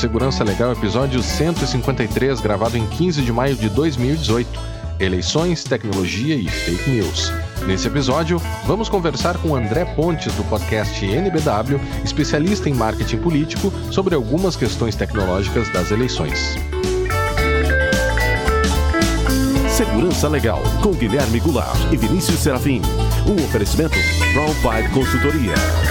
Segurança Legal, episódio 153, gravado em 15 de maio de 2018. Eleições, tecnologia e fake news. Nesse episódio, vamos conversar com André Pontes, do podcast NBW, especialista em marketing político, sobre algumas questões tecnológicas das eleições. Segurança Legal, com Guilherme Goulart e Vinícius Serafim. Um oferecimento Brown Five Consultoria.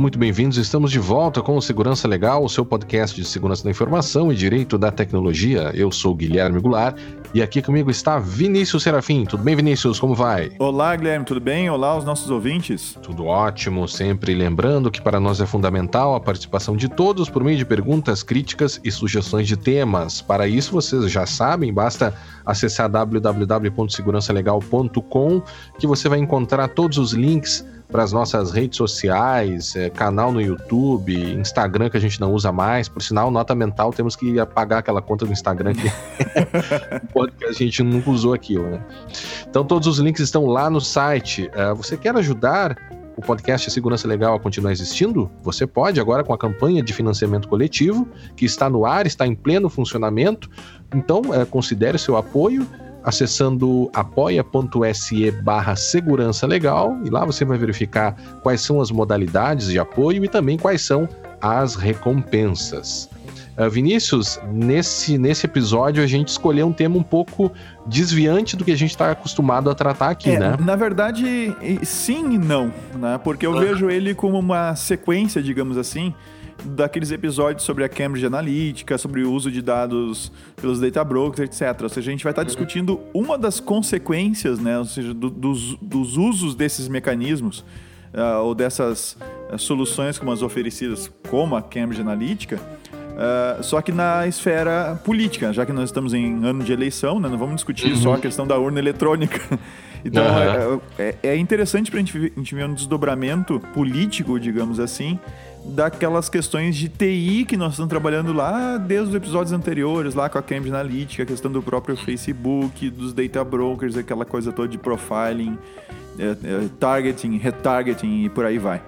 Muito bem-vindos. Estamos de volta com o Segurança Legal, o seu podcast de segurança da informação e direito da tecnologia. Eu sou Guilherme Goulart e aqui comigo está Vinícius Serafim. Tudo bem, Vinícius? Como vai? Olá, Guilherme, tudo bem? Olá aos nossos ouvintes. Tudo ótimo, sempre lembrando que para nós é fundamental a participação de todos por meio de perguntas, críticas e sugestões de temas. Para isso, vocês já sabem, basta acessar www.segurançalegal.com que você vai encontrar todos os links para as nossas redes sociais, é, canal no YouTube, Instagram que a gente não usa mais. Por sinal, nota mental, temos que apagar aquela conta do Instagram que, que a gente nunca usou aquilo, né? Então, todos os links estão lá no site. Uh, você quer ajudar o podcast Segurança Legal a continuar existindo? Você pode agora com a campanha de financiamento coletivo, que está no ar, está em pleno funcionamento. Então, uh, considere seu apoio acessando apoia.se barra segurança legal e lá você vai verificar quais são as modalidades de apoio e também quais são as recompensas. Uh, Vinícius, nesse, nesse episódio a gente escolheu um tema um pouco desviante do que a gente está acostumado a tratar aqui, é, né? Na verdade, sim e não, né? Porque eu vejo ele como uma sequência, digamos assim, daqueles episódios sobre a Cambridge Analytica, sobre o uso de dados pelos data brokers, etc. Ou seja, a gente vai estar discutindo uma das consequências, né, ou seja, do, dos, dos usos desses mecanismos uh, ou dessas uh, soluções como as oferecidas, como a Cambridge Analytica, Uh, só que na esfera política, já que nós estamos em ano de eleição, né, não vamos discutir uhum. só a questão da urna eletrônica. Então uhum. é, é, interessante para a gente ver um desdobramento político, digamos assim, daquelas questões de TI que nós estamos trabalhando lá desde os episódios anteriores, lá com a Cambridge Analytica, a questão do próprio Facebook, dos data brokers, aquela coisa toda de profiling, é, é, targeting, retargeting e por aí vai.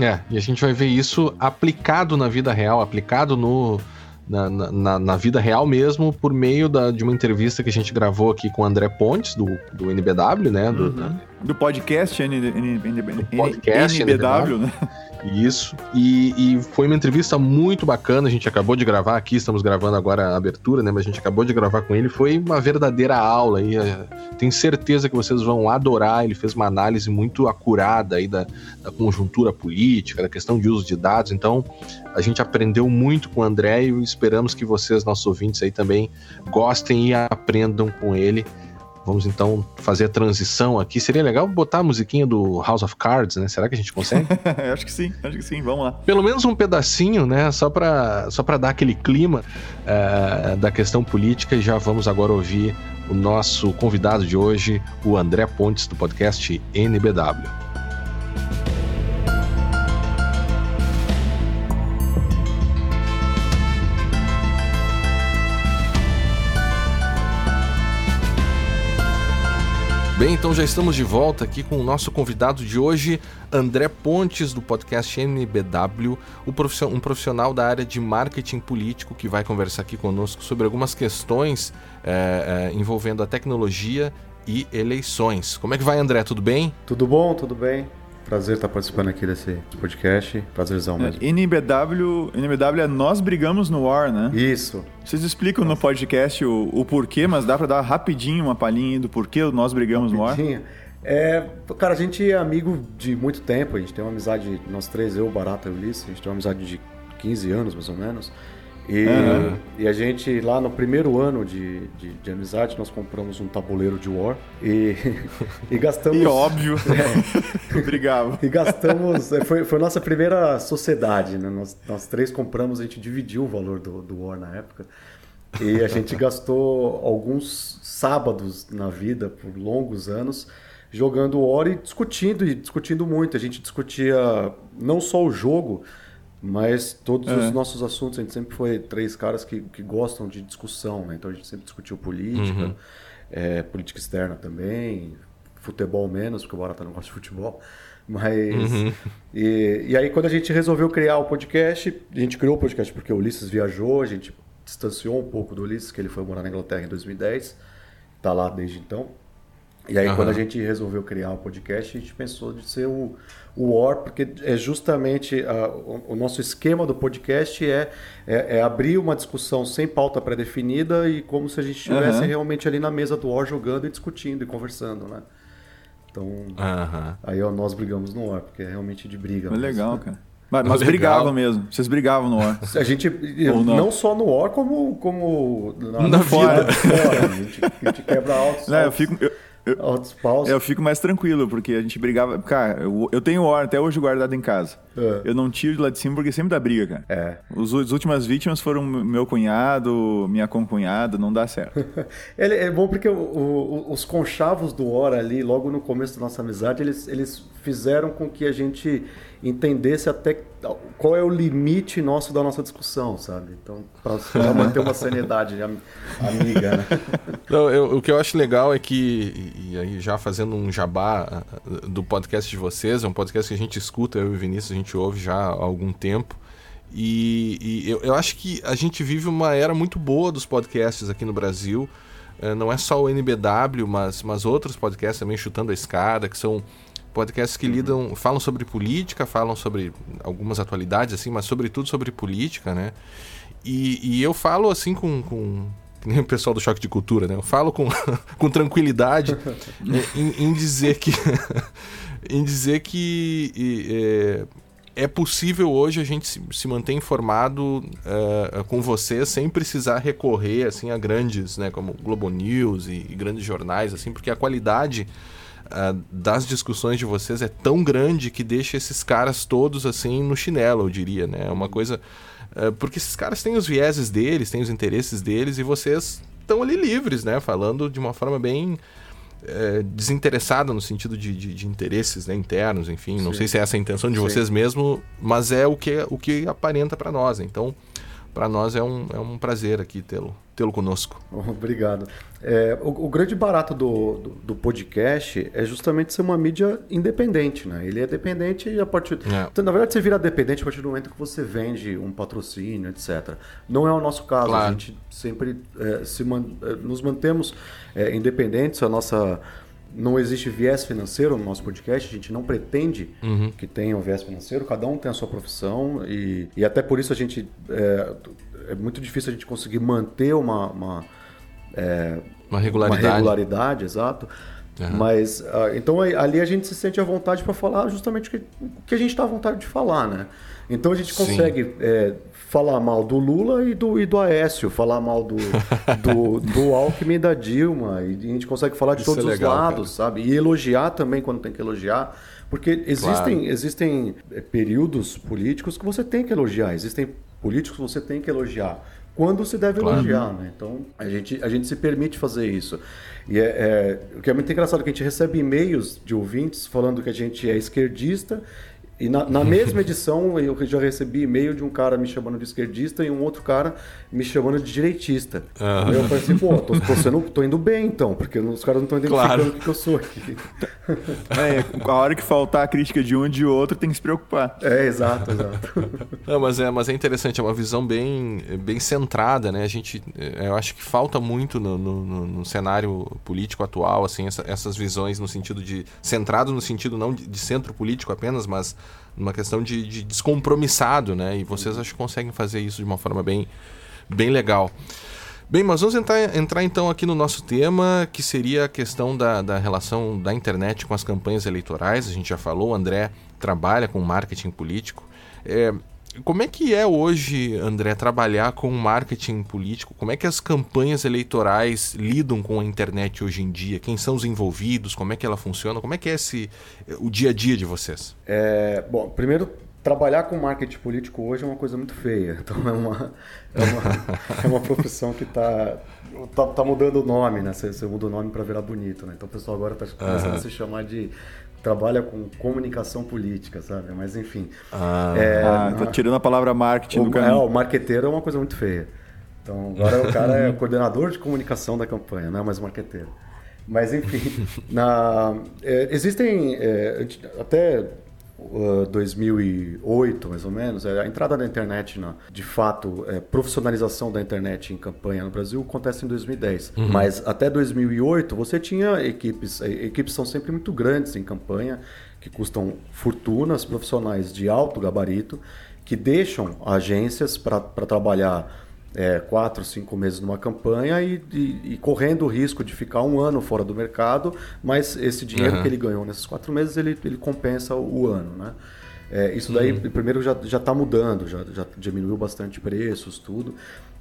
É, e a gente vai ver isso aplicado na vida real, aplicado no, na, na, na, vida real mesmo, por meio da, de uma entrevista que a gente gravou aqui com o André Pontes, do, do NBW, né? Do, uhum. do podcast, N, N, N, do podcast NBW, NBW, né? Isso. E, e, foi uma entrevista muito bacana. A gente acabou de gravar aqui, estamos gravando agora a abertura, né? Mas a gente acabou de gravar com ele. Foi uma verdadeira aula. E é, tenho certeza que vocês vão adorar. Ele fez uma análise muito acurada aí da, da conjuntura política, da questão de uso de dados. Então, a gente aprendeu muito com o André e esperamos que vocês, nossos ouvintes aí, também gostem e aprendam com ele. Vamos então fazer a transição aqui. Seria legal botar a musiquinha do House of Cards, né? Será que a gente consegue? acho que sim, acho que sim. Vamos lá. Pelo menos um pedacinho, né? Só para só dar aquele clima uh, da questão política. E já vamos agora ouvir o nosso convidado de hoje, o André Pontes, do podcast NBW. Bem, então já estamos de volta aqui com o nosso convidado de hoje, André Pontes, do podcast NBW, um profissional da área de marketing político que vai conversar aqui conosco sobre algumas questões é, é, envolvendo a tecnologia e eleições. Como é que vai, André? Tudo bem? Tudo bom, tudo bem. Prazer estar participando aqui desse podcast. Prazerzão mesmo. É, NBW, NBW é Nós Brigamos no War, né? Isso. Vocês explicam Nossa. no podcast o, o, porquê, mas dá para dar rapidinho uma palhinha do porquê Nós Brigamos rapidinho. no War? É, cara, a gente é amigo de muito tempo. A gente tem uma amizade, nós três, eu, Barata e Ulisses, a gente tem uma amizade de 15 anos, mais ou menos. E, uhum. e, a gente, lá no primeiro ano de, de, de, amizade, nós compramos um tabuleiro de War e, e gastamos. E óbvio. É, Obrigado. E gastamos. É, foi, foi a nossa primeira sociedade, né? Nós, nós três compramos, a gente dividiu o valor do, do War na época. E a gente gastou alguns sábados na vida, por longos anos, jogando War e discutindo, e discutindo muito. A gente discutia não só o jogo Mas todos é. os nossos assuntos, a gente sempre foi três caras que, que gostam de discussão, né? Então a gente sempre discutiu política, uhum. é, política externa também, futebol menos, porque o Barata não gosta de futebol. Mas. Uhum. E, e aí, quando a gente resolveu criar o podcast, a gente criou o podcast porque o Ulisses viajou, a gente distanciou um pouco do Ulisses, que ele foi morar na Inglaterra em 2010, está lá desde então. E aí, uhum. quando a gente resolveu criar o podcast, a gente pensou de ser o, o War, porque é justamente o, o, nosso esquema do podcast é, é, é, abrir uma discussão sem pauta pré-definida e como se a gente estivesse uhum. realmente ali na mesa do War jogando e discutindo e conversando, né? Então, uhum. aí ó, nós brigamos no War, porque é realmente de briga. É legal, cara. Mas, mas brigavam mesmo. Vocês brigavam no War. A gente, não? não? só no War, como, como na, na vida. Fora. A, gente, a gente quebra altos. Não, eu fico, eu, eu, Altos Eu fico mais tranquilo, porque a gente brigava. Cara, eu, eu tenho War até hoje guardado em casa. É. Eu não tiro de lá de cima porque sempre dá briga, cara. É. Os, as últimas vítimas foram meu cunhado, minha concunhada, não dá certo. Ele, é bom porque o, o, os conchavos do War ali, logo no começo da nossa amizade, eles, eles fizeram com que a gente entendesse até qual é o limite nosso da nossa discussão, sabe? Então, para manter uma sanidade amiga, né? Não, eu, o que eu acho legal é que, e aí já fazendo um jabá ah, do podcast de vocês, é um podcast que a gente escuta, eu e o Vinícius, a gente ouve já há algum tempo. E, e eu, eu acho que a gente vive uma era muito boa dos podcasts aqui no Brasil. É, não é só o NBW, mas, mas outros podcasts também chutando a escada, que são podcasts que uhum. lidam, falam sobre política, falam sobre algumas atualidades, assim, mas sobretudo sobre política, né? E, e eu falo assim com, com nem o pessoal do choque de cultura, né? Eu falo com, com tranquilidade em, em, dizer que em dizer que é, é, possível hoje a gente se, se manter informado uh, com você sem precisar recorrer assim a grandes, né, como Globo News e, e grandes jornais, assim, porque a qualidade uh, das discussões de vocês é tão grande que deixa esses caras todos assim no chinelo, eu diria, né? É uma coisa. Uh, porque esses caras têm os vieses deles, têm os interesses deles e vocês estão ali livres, né? Falando de uma forma bem é, desinteressada no sentido de, de, de interesses né, internos, enfim. Sim. Não sei se é essa a intenção de Sim. vocês mesmo, mas é o que, o que aparenta para nós. Então, para nós é um, é um prazer aqui tê-lo tê-lo conosco. Obrigado. É, o, o, grande barato do, do, do, podcast é justamente ser uma mídia independente, né? Ele é dependente a partir... É. Então, na verdade, você vira dependente a partir do momento que você vende um patrocínio, etc. Não é o nosso caso. Claro. A gente sempre é, se man... É, nos mantemos é, independentes. A nossa não existe viés financeiro no nosso podcast, a gente não pretende uhum. que tenha um viés financeiro, cada um tem a sua profissão e, e até por isso a gente é, é muito difícil a gente conseguir manter uma, uma, é, uma regularidade. Uma regularidade, exato. Uhum. Mas uh, então ali a gente se sente à vontade para falar justamente o que, que a gente está à vontade de falar, né? Então a gente consegue é, falar mal do Lula e do, e do Aécio, falar mal do, do, do Alckmin e da Dilma. E a gente consegue falar de Isso todos é legal, os lados, cara. sabe? E elogiar também quando tem que elogiar. Porque existem, claro. existem é, períodos políticos que você tem que elogiar, existem políticos que você tem que elogiar. Quando se deve claro. elogiar, né? Então a gente, a gente se permite fazer isso. E é, é, o que é muito engraçado que a gente recebe e-mails de ouvintes falando que a gente é esquerdista e na, na, mesma edição eu já recebi e-mail de um cara me chamando de esquerdista e um outro cara me chamando de direitista. Uhum. Aí eu falei assim, pô, tô, tô, sendo, tô indo bem então, porque os caras não estão identificando claro. o que eu sou aqui. É, a hora que faltar a crítica de um e de outro tem que se preocupar. É, exato, exato. Não, mas, é, mas é interessante, é uma visão bem, bem centrada, né? A gente, é, eu acho que falta muito no, no, no cenário político atual, assim, essa, essas visões no sentido de, centrado no sentido não de, de centro político apenas, mas numa questão de, de descompromissado, né? E vocês acho que conseguem fazer isso de uma forma bem, bem legal. Bem, mas vamos entrar, entrar então aqui no nosso tema, que seria a questão da, da relação da internet com as campanhas eleitorais. A gente já falou, o André trabalha com marketing político. É, como é que é hoje, André, trabalhar com marketing político? Como é que as campanhas eleitorais lidam com a internet hoje em dia? Quem são os envolvidos? Como é que ela funciona? Como é que é esse, o dia a dia de vocês? É, bom, primeiro, trabalhar com marketing político hoje é uma coisa muito feia. Então é uma, é uma, é uma profissão que está tá, tá, mudando o nome, né? Você, você muda o nome para virar bonito, né? Então o pessoal agora está começando uhum. a se chamar de trabalha com comunicação política, sabe? Mas enfim. Ah, é, ah tá tirando a palavra marketing o, do caminho. É, o marqueteiro é uma coisa muito feia. Então agora o cara é o coordenador de comunicação da campanha, não é mais marqueteiro. Mas enfim, na, é, existem é, até 2008, mais ou menos, é, a entrada da internet, na, de fato, é, profissionalização da internet em campanha no Brasil acontece em 2010. Uhum. Mas até 2008 você tinha equipes, é, equipes são sempre muito grandes em campanha, que custam fortunas, profissionais de alto gabarito, que deixam agências para trabalhar é, quatro, cinco meses numa campanha e, e, e, correndo o risco de ficar um ano fora do mercado, mas esse dinheiro uhum. que ele ganhou nesses quatro meses ele, ele compensa o, ano, né? É, isso daí, uhum. primeiro, já está mudando, já, já diminuiu bastante preços, tudo.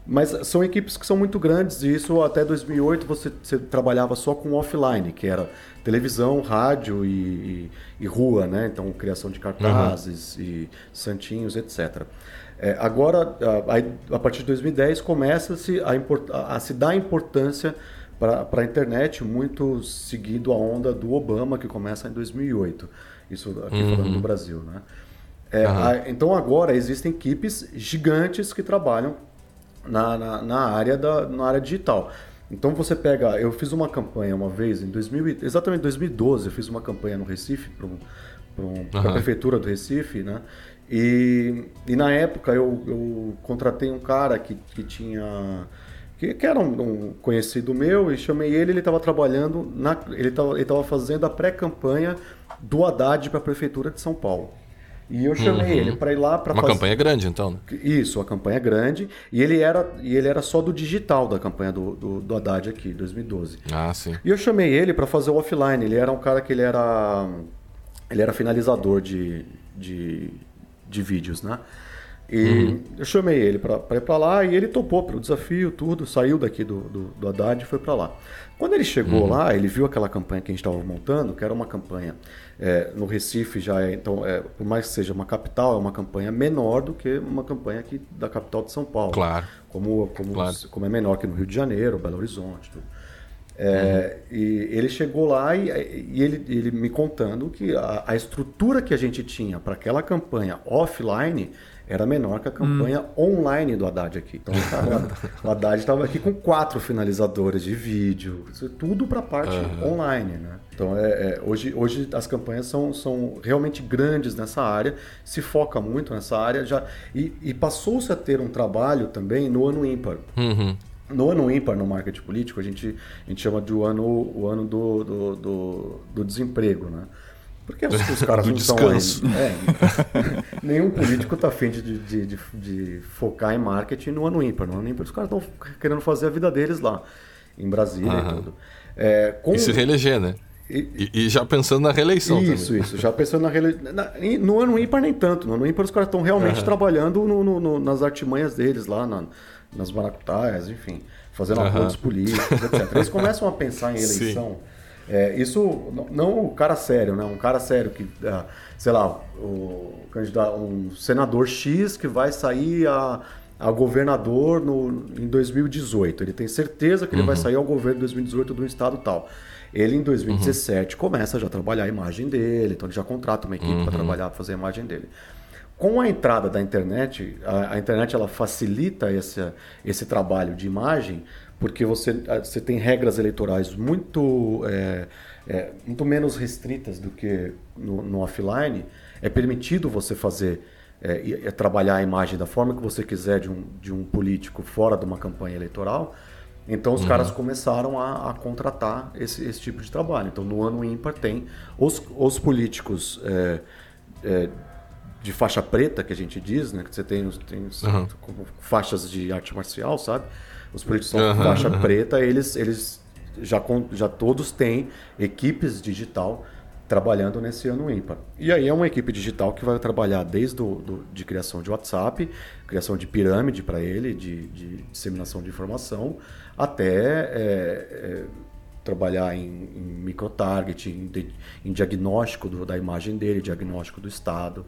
Mas são equipes que são muito grandes e isso até 2008 você, você trabalhava só com offline, que era televisão, rádio e, e, e rua, né? Então, criação de cartazes uhum. e santinhos, etc. É, agora, a, a, partir de 2010, começa-se a, a, a, se dar importância para a internet, muito seguido a onda do Obama, que começa em 2008. Isso aqui uhum. falando do Brasil. Né? É, uhum. então, agora existem equipes gigantes que trabalham na, na, na, área, da, na área digital. Então você pega, eu fiz uma campanha uma vez em 2000, exatamente 2012, eu fiz uma campanha no Recife para um, um, uhum. a prefeitura do Recife, né? E, e na época eu, eu contratei um cara que, que tinha. Que, era um, um, conhecido meu e chamei ele. Ele estava trabalhando, na, ele estava fazendo a pré-campanha do Haddad para a Prefeitura de São Paulo. E eu chamei uhum. ele para ir lá para Uma fazer... campanha grande, então. Né? Isso, a campanha grande. E ele era, e ele era só do digital da campanha do, do, do Haddad aqui, 2012. Ah, sim. E eu chamei ele para fazer o offline. Ele era um cara que ele era. Ele era finalizador de, de de vídeos, né? E uhum. eu chamei ele para ir para lá e ele topou pelo desafio, tudo, saiu daqui do, do, do Haddad e foi para lá. Quando ele chegou uhum. lá, ele viu aquela campanha que a gente estava montando, que era uma campanha é, no Recife já é, então, é, por mais que seja uma capital, é uma campanha menor do que uma campanha aqui da capital de São Paulo. Claro. Como, como, claro. como é menor que no Rio de Janeiro, Belo Horizonte, tudo. É, uhum. E ele chegou lá e, e, ele, ele me contando que a, a estrutura que a gente tinha para aquela campanha offline era menor que a campanha uhum. online do Haddad aqui. Então o Haddad estava aqui com quatro finalizadores de vídeo, tudo para a parte uhum. online. Né? Então é, é, hoje, hoje as campanhas são, são realmente grandes nessa área, se foca muito nessa área já e, e passou-se a ter um trabalho também no ano ímpar. Uhum. No ano ímpar no marketing político, a gente, a gente chama de o ano, o ano do, do, do, do desemprego, né? Porque os, os caras não são É, nenhum político está afim de, de, de, de, focar em marketing no ano ímpar. No ano ímpar, os caras estão querendo fazer a vida deles lá, em Brasília e tudo. É, com... E se reeleger, né? E, e, já pensando na reeleição Isso, também. isso. Já pensando na reeleição. No ano ímpar, nem tanto. No ano ímpar, os caras estão realmente uhum. trabalhando no, no, no, nas artimanhas deles lá, na, nas maracutaias, enfim, fazendo uhum. acordos políticos, etc. Eles começam a pensar em eleição. É, isso não o cara sério, né? Um cara sério que, ah, sei lá, o candidato, um senador X que vai sair a, a governador no, em 2018. Ele tem certeza que ele vai uhum. sair ao governo em 2018 do estado tal. Ele em 2017 uhum. começa já a trabalhar a imagem dele, então ele já contrata uma equipe uhum. para trabalhar, fazer a imagem dele com a entrada da internet, a, a, internet ela facilita esse, esse trabalho de imagem, porque você, você tem regras eleitorais muito, é, é, muito menos restritas do que no, no offline. É permitido você fazer, é, é, trabalhar a imagem da forma que você quiser de um, de um político fora de uma campanha eleitoral. Então os uhum. caras começaram a, a contratar esse, esse, tipo de trabalho. Então no ano ímpar tem os, os políticos é, é, de faixa preta, que a gente diz, né? Que você tem, tem uhum. faixas de arte marcial, sabe? Os políticos são uhum. faixa preta, eles, eles já, já todos têm equipes digital trabalhando nesse ano ímpar. E aí é uma equipe digital que vai trabalhar desde do, do de criação de WhatsApp, criação de pirâmide para ele, de, de, disseminação de informação, até é, é, trabalhar em, em microtargeting, em, em diagnóstico do, da imagem dele, diagnóstico do estado,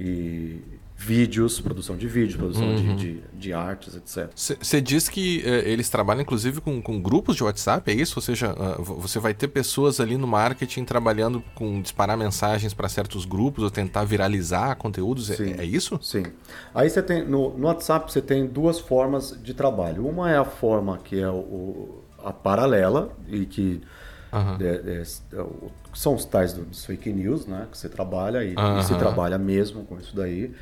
e vídeos, produção de vídeos, produção uhum. de, de, de, artes, etc. Você diz que uh, eles trabalham inclusive com, com, grupos de WhatsApp, é isso? Ou seja, uh, você vai ter pessoas ali no marketing trabalhando com disparar mensagens para certos grupos ou tentar viralizar conteúdos, é, é, isso? Sim. Aí você tem, no, no WhatsApp você tem duas formas de trabalho. Uma é a forma que é o, a paralela e que Uhum. É, é, são os tais dos fake news, né? Que você trabalha e, uhum. e se trabalha mesmo com isso daí.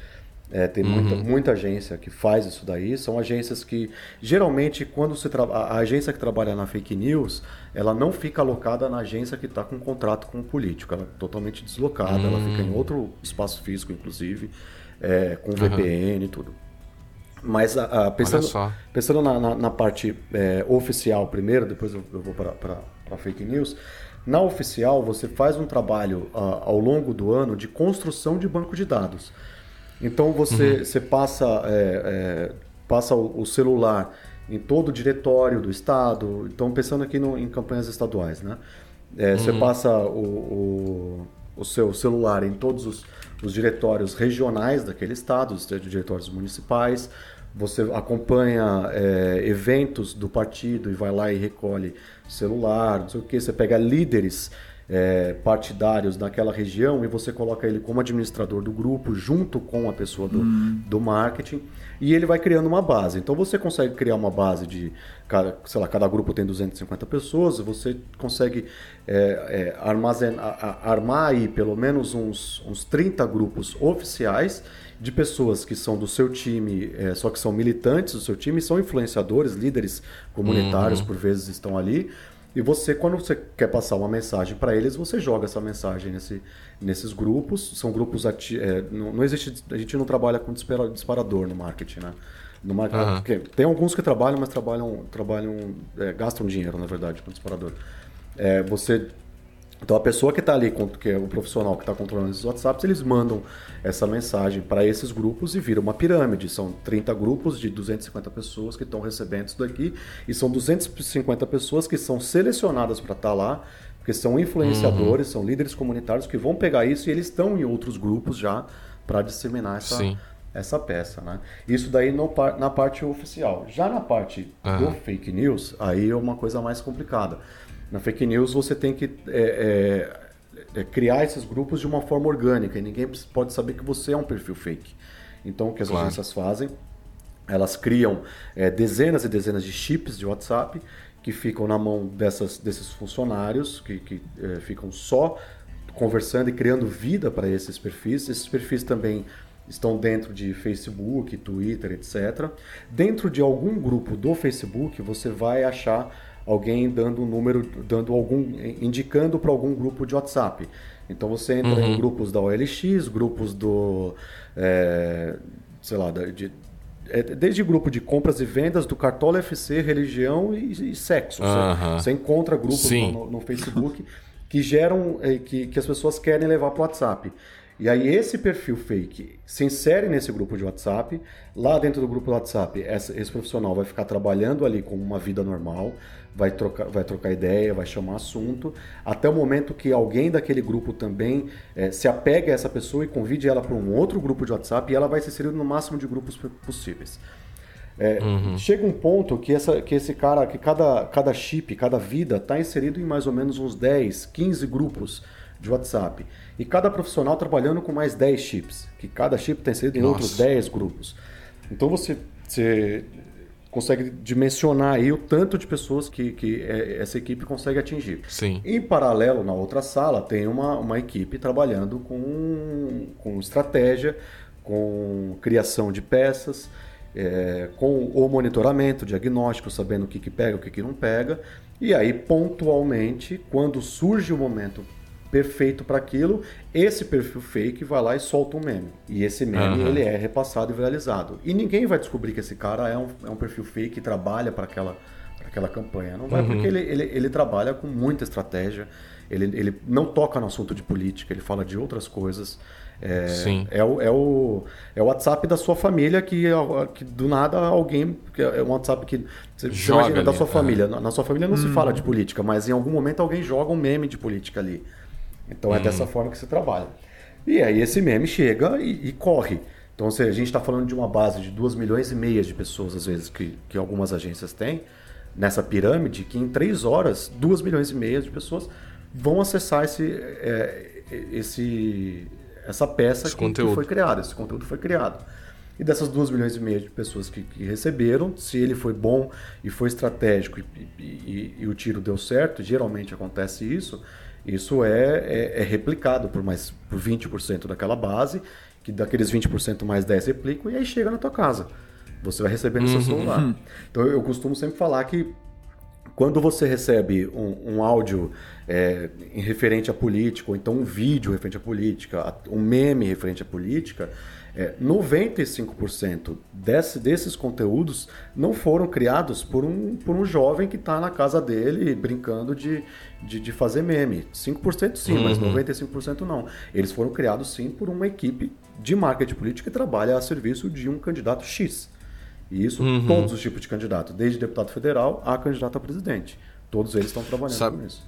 É, tem uhum. muita, muita agência que faz isso daí. São agências que, geralmente, quando você a agência que trabalha na fake news, ela não fica alocada na agência que está com um contrato com o político. Ela é totalmente deslocada, uhum. ela fica em hum. outro espaço físico, inclusive, é, com VPN e tudo. Mas a, a, pensando, pensando na, na, na parte é, oficial primeiro, depois eu, eu vou para fake news. Na oficial, você faz um trabalho uh, ao longo do ano de construção de banco de dados. Então você, uhum. você passa, é, é, passa o, o, celular em todo o diretório do estado. Então pensando aqui no, em campanhas estaduais, né? É, uhum. Você passa o, o, o, seu celular em todos os, os diretórios regionais daquele estado, os diretórios municipais. Você acompanha é, eventos do partido e vai lá e recolhe celular, não sei o que. Você pega líderes é, partidários naquela região e você coloca ele como administrador do grupo junto com a pessoa do, hum. do marketing e ele vai criando uma base. Então você consegue criar uma base de, cada, sei lá, cada grupo tem 250 pessoas, você consegue é, é, armazenar, armar aí pelo menos uns, uns 30 grupos oficiais de pessoas que são do seu time, é, só que são militantes do seu time, são influenciadores, líderes comunitários, uhum. por vezes estão ali e você, quando você quer passar uma mensagem para eles, você joga essa mensagem nesse, nesses grupos. São grupos ati é, não, não, existe, a gente não trabalha com disparador no marketing, né? No marketing, uhum. Tem alguns que trabalham, mas trabalham, trabalham é, gastam dinheiro, na verdade, com disparador. É, você então a pessoa que está ali, que é o profissional que está controlando esses WhatsApps, eles mandam essa mensagem para esses grupos e vira uma pirâmide. São 30 grupos de 250 pessoas que estão recebendo isso daqui e são 250 pessoas que são selecionadas para estar tá lá, porque são influenciadores, uhum. são líderes comunitários que vão pegar isso e eles estão em outros grupos já para disseminar essa, essa peça. Né? Isso daí no, na parte oficial. Já na parte uhum. do fake news, aí é uma coisa mais complicada. Na fake news você tem que é, é, é, criar esses grupos de uma forma orgânica e ninguém pode saber que você é um perfil fake. Então o que as claro. agências fazem? Elas criam é, dezenas e dezenas de chips de WhatsApp que ficam na mão dessas, desses funcionários que, que é, ficam só conversando e criando vida para esses perfis. Esses perfis também estão dentro de Facebook, Twitter, etc. Dentro de algum grupo do Facebook, você vai achar alguém dando um número, dando algum, indicando para algum grupo de WhatsApp. Então você entra uhum. em grupos da OLX, grupos do, é, sei lá, de, é, desde grupo de compras e vendas do Cartola FC, religião e, e sexo. Uhum. Você, você, encontra grupos no, no, Facebook que geram, é, que, que as pessoas querem levar para o WhatsApp. E aí esse perfil fake se insere nesse grupo de WhatsApp. Lá dentro do grupo do WhatsApp, essa, esse profissional vai ficar trabalhando ali com uma vida normal, vai trocar, vai trocar ideia, vai chamar assunto, até o momento que alguém daquele grupo também é, se apegue a essa pessoa e convide ela para um outro grupo de WhatsApp e ela vai se inserir no máximo de grupos possíveis. É, uhum. Chega um ponto que, essa, que esse cara, que cada, cada chip, cada vida está inserido em mais ou menos uns 10, 15 grupos de WhatsApp. E cada profissional trabalhando com mais 10 chips, que cada chip está inserido em Nossa. outros 10 grupos. Então você, você consegue dimensionar aí o tanto de pessoas que, que é, essa equipe consegue atingir. Sim. Em paralelo, na outra sala, tem uma, uma equipe trabalhando com, com estratégia, com criação de peças, é, com o monitoramento, diagnóstico, sabendo o que, que pega, o que, que não pega. E aí, pontualmente, quando surge o momento perfeito para aquilo, esse perfil fake vai lá e solta um meme. E esse meme uhum. ele é repassado e viralizado. E ninguém vai descobrir que esse cara é um, é um perfil fake e trabalha para aquela, aquela campanha. Não vai, uhum. porque ele, ele, ele trabalha com muita estratégia, ele, ele não toca no assunto de política, ele fala de outras coisas. É, Sim. É, o, é, o, é o WhatsApp da sua família que, que do nada alguém. É um WhatsApp que. Você joga imagina ali, da sua família. É. Na sua família não hum. se fala de política, mas em algum momento alguém joga um meme de política ali. Então é dessa hum. forma que se trabalha. E aí esse meme chega e, e corre. Então, se a gente está falando de uma base de 2 milhões e meia de pessoas, às vezes, que, que algumas agências têm, nessa pirâmide, que em 3 horas, 2 milhões e meia de pessoas vão acessar esse, é, esse, essa peça que, que, foi criada, esse conteúdo foi criado. E dessas 2 milhões e meia de pessoas que, que, receberam, se ele foi bom e foi estratégico e, e, e, o tiro deu certo, geralmente acontece isso, isso é, é, é replicado por mais por 20% daquela base, que daqueles 20% mais 10 replicam, e aí chega na tua casa. Você vai receber no seu uhum. celular. Então eu costumo sempre falar que quando você recebe um, um áudio é, em referente à política, ou então um vídeo referente à política, um meme referente à política, é, 95% desse, desses conteúdos não foram criados por um, por um jovem que está na casa dele brincando de, de, de fazer meme. 5% sim, uhum. mas 95% não. Eles foram criados sim por uma equipe de marketing político que trabalha a serviço de um candidato X. E isso, uhum. todos os tipos de candidato, desde deputado federal a candidato a presidente. Todos eles estão trabalhando sabe, com isso.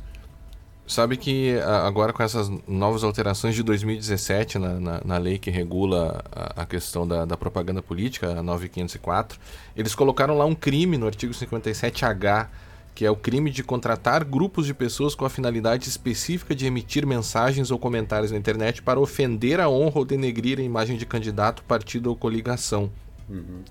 Sabe que agora com essas novas alterações de 2017 na, na, na lei que regula a, a questão da, da, propaganda política, a 9504, eles colocaram lá um crime no artigo 57H, que é o crime de contratar grupos de pessoas com a finalidade específica de emitir mensagens ou comentários na internet para ofender a honra ou denegrir a imagem de candidato, partido ou coligação. Uhum.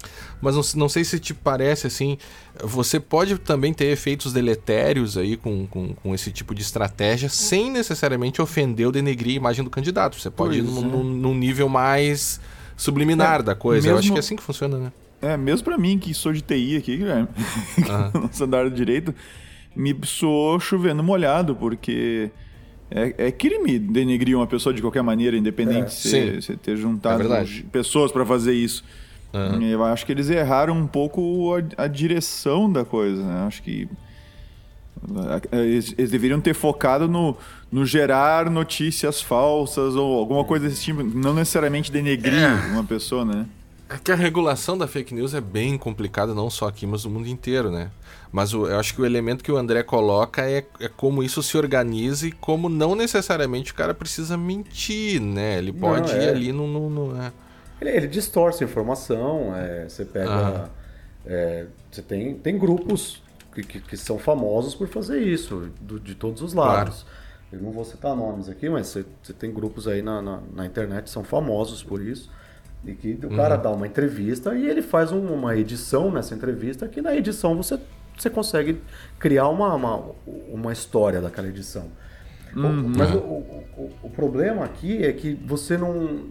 Mas não, não, sei se te parece assim, você pode também ter efeitos deletérios aí com, com, com esse tipo de estratégia sem necessariamente ofender ou denegrir a imagem do candidato. Você pode pois ir num, é. num, nível mais subliminar é, da coisa. Mesmo... Eu acho que é assim que funciona, né? É, mesmo para mim que sou de TI aqui, Guilherme, uhum. área de direito, me soou chovendo molhado, porque é, é, crime denegrir uma pessoa de qualquer maneira, independente é, se você ter juntado é pessoas para fazer isso. Uhum. Eu acho que eles erraram um pouco a, a direção da coisa. Né? Acho que eles, eles, deveriam ter focado no, no gerar notícias falsas ou alguma coisa desse tipo, não necessariamente denegrir é. uma pessoa, né? É que a regulação da fake news é bem complicada, não só aqui, mas no mundo inteiro, né? Mas o, eu acho que o elemento que o André coloca é, é como isso se organiza e como não necessariamente o cara precisa mentir, né? Ele pode não, ir é. ali no. no, no é. Ele, ele distorce a informação, é, você pega. É, você tem, tem grupos que, que, que, são famosos por fazer isso, do, de todos os lados. Claro. Eu não vou citar nomes aqui, mas você, você tem grupos aí na, na, na, internet que são famosos por isso. E que o uhum. cara dá uma entrevista e ele faz um, uma edição nessa entrevista, que na edição você, você consegue criar uma, uma, uma história daquela edição. Uhum. Mas o, o, o, problema aqui é que você não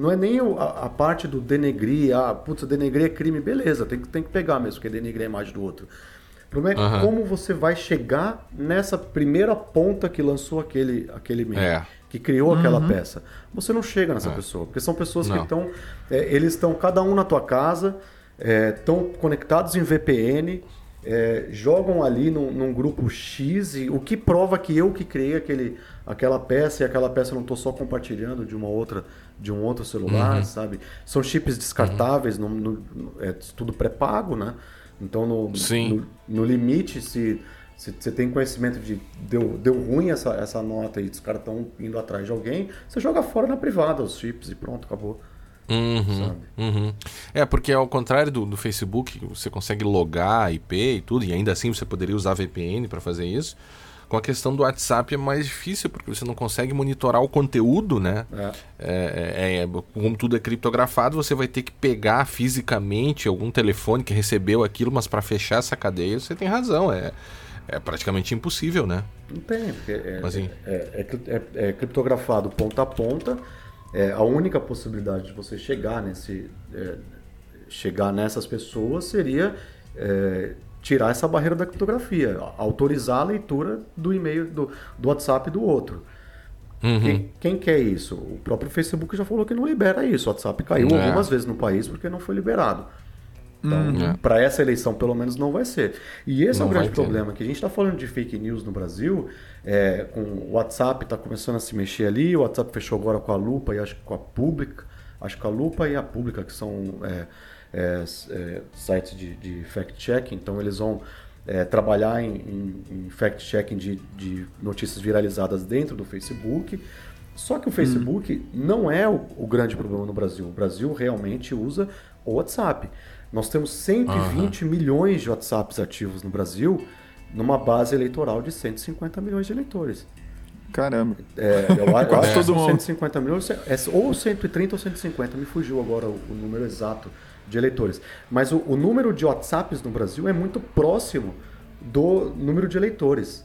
não é nem a, a, parte do denegrir, ah, putz, denegrir é crime, beleza, tem, tem que pegar mesmo, porque denegrir é a imagem do outro. O problema é uhum. como você vai chegar nessa primeira ponta que lançou aquele, aquele meme, é. que criou aquela uhum. peça. Você não chega nessa é. pessoa, porque são pessoas não. que estão, é, eles estão cada um na tua casa, estão é, conectados em VPN, é, jogam ali num, num, grupo X, e, o que prova que eu que criei aquele, aquela peça e aquela peça eu não estou só compartilhando de uma outra de um outro celular, uhum. sabe? São chips descartáveis, uhum. no, no, é tudo pré-pago, né? Então no, no, no, limite, se você tem conhecimento de deu, deu ruim essa, essa nota e os caras estão indo atrás de alguém, você joga fora na privada os chips e pronto, acabou. Uhum, uhum. É, porque ao contrário do, do, Facebook, você consegue logar IP e tudo, e ainda assim você poderia usar VPN para fazer isso. Com a questão do WhatsApp é mais difícil, porque você não consegue monitorar o conteúdo, né? É. É, é, é como tudo é criptografado, você vai ter que pegar fisicamente algum telefone que recebeu aquilo, mas para fechar essa cadeia, você tem razão. É, é praticamente impossível, né? Não tem, porque é, mas, é, é, é, é criptografado ponta a ponta é, a única possibilidade de você chegar nesse é, chegar nessas pessoas seria é, tirar essa barreira da criptografia, autorizar a leitura do e-mail do, do WhatsApp do outro. Uhum. Quem, quem, quer isso? O próprio Facebook já falou que não libera isso. O WhatsApp caiu é. algumas vezes no país porque não foi liberado. Então, uhum. para essa eleição, pelo menos, não vai ser. E esse não é o grande problema, que a gente está falando de fake news no Brasil, é, com o WhatsApp está começando a se mexer ali, o WhatsApp fechou agora com a Lupa e acho que com a Pública, acho que a Lupa e a Pública, que são é, é, é sites de, de fact-checking, então eles vão é, trabalhar em, em, em fact-checking de, de notícias viralizadas dentro do Facebook, Só que o Facebook hum. não é o, o, grande problema no Brasil. O Brasil realmente usa o WhatsApp. Nós temos 120 uhum. milhões de WhatsApps ativos no Brasil, numa base eleitoral de 150 milhões de eleitores. Caramba. É, eu, eu acho que são 150 milhões, é, ou 130 ou 150, me fugiu agora o, o número exato de eleitores. Mas o, o, número de WhatsApps no Brasil é muito próximo do número de eleitores.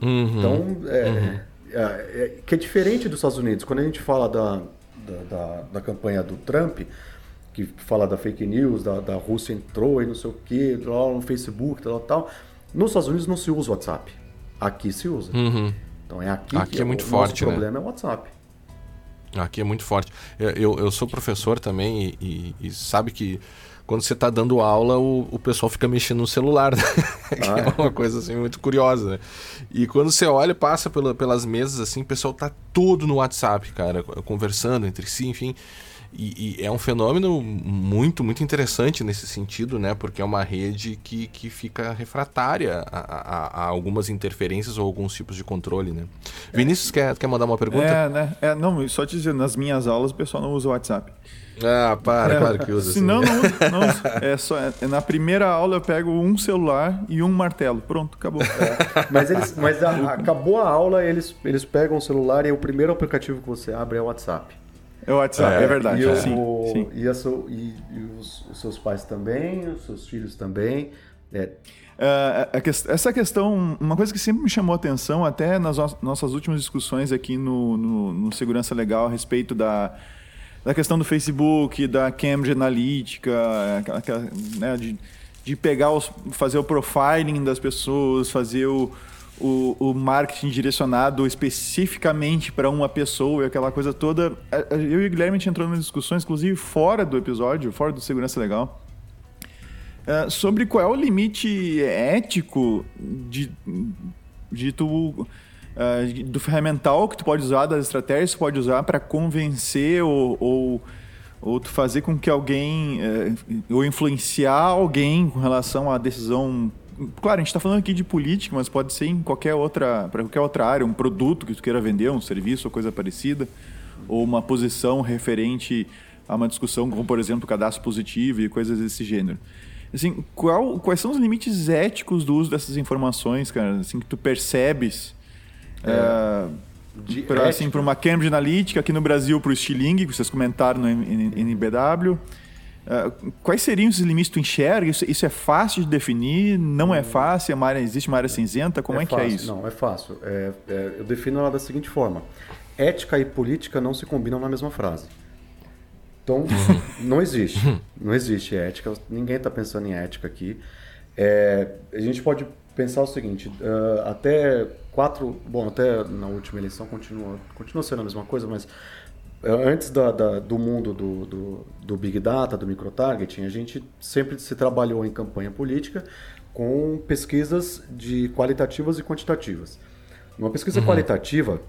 Uhum, então, é, uhum. É, é, que é diferente dos Estados Unidos. Quando a gente fala da, da, da, da campanha do Trump, que fala da fake news, da, da Rússia entrou e não sei o quê, lá no Facebook, tal, tal. Nos Estados Unidos não se usa o WhatsApp. Aqui se usa. Uhum. Então é aqui, aqui que é muito o forte, nosso né? problema é o WhatsApp. Aqui é muito forte. Eu, eu sou professor também e, e, e sabe que quando você está dando aula, o, o pessoal fica mexendo no celular, né? Ah, é. é uma coisa assim muito curiosa, né? E quando você olha, passa pela, pelas mesas assim, o pessoal tá todo no WhatsApp, cara, conversando entre si, enfim. E, e, é um fenômeno muito, muito interessante nesse sentido, né? Porque é uma rede que, que fica refratária a, a, a algumas interferências ou alguns tipos de controle, né? É. Vinícius, quer, quer mandar uma pergunta? É, né? É, não, só te dizer, nas minhas aulas o pessoal não usa o WhatsApp. Ah, para, é, claro que usa. Se não, não, não é só, é, na primeira aula eu pego um celular e um martelo. Pronto, acabou. É. Mas, eles, mas a, acabou a aula, eles, eles pegam o celular e o primeiro aplicativo que você abre é o WhatsApp. É o WhatsApp, é, é verdade. E, o, sim, sim. e, e, e os, os, seus pais também, os seus filhos também. É. Uh, essa questão, uma coisa que sempre me chamou a atenção, até nas nossas últimas discussões aqui no, no, no Segurança Legal, a respeito da, da questão do Facebook, da Cambridge Analytica, aquela, aquela, né, de, de pegar os, fazer o profiling das pessoas, fazer o, o, o marketing direcionado especificamente para uma pessoa e aquela coisa toda. Eu e o Guilherme a gente entrou nas discussões, inclusive fora do episódio, fora do Segurança Legal, é, sobre qual é o limite ético de, de tu. Uh, do ferramental que tu pode usar, das estratégias que tu pode usar para convencer ou, ou, ou, tu fazer com que alguém, uh, ou influenciar alguém com relação à decisão Claro, a gente está falando aqui de política, mas pode ser em qualquer outra, para qualquer outra área, um produto que tu queira vender, um serviço ou coisa parecida, ou uma posição referente a uma discussão como, por exemplo, cadastro positivo e coisas desse gênero. Assim, qual, quais são os limites éticos do uso dessas informações, cara? Assim, que tu percebes é, uh, para assim, uma Cambridge Analytica aqui no Brasil para o Stiling, que vocês comentaram no NBW. Uh, quais seriam esses limites que tu enxerga? Isso, isso, é fácil de definir? Não é fácil? É uma área, existe uma área cinzenta? Como é, é que é fácil. é isso? Não, é fácil. É, é, eu defino ela da seguinte forma: ética e política não se combinam na mesma frase. Então, não existe. Não existe ética. Ninguém está pensando em ética aqui. É, a gente pode pensar o seguinte: uh, até quatro. Bom, até na última eleição continua, continua sendo a mesma coisa, mas antes da, da, do mundo do, do, do, Big Data, do microtargeting, a gente sempre se trabalhou em campanha política com pesquisas de qualitativas e quantitativas. Uma pesquisa uhum. qualitativa,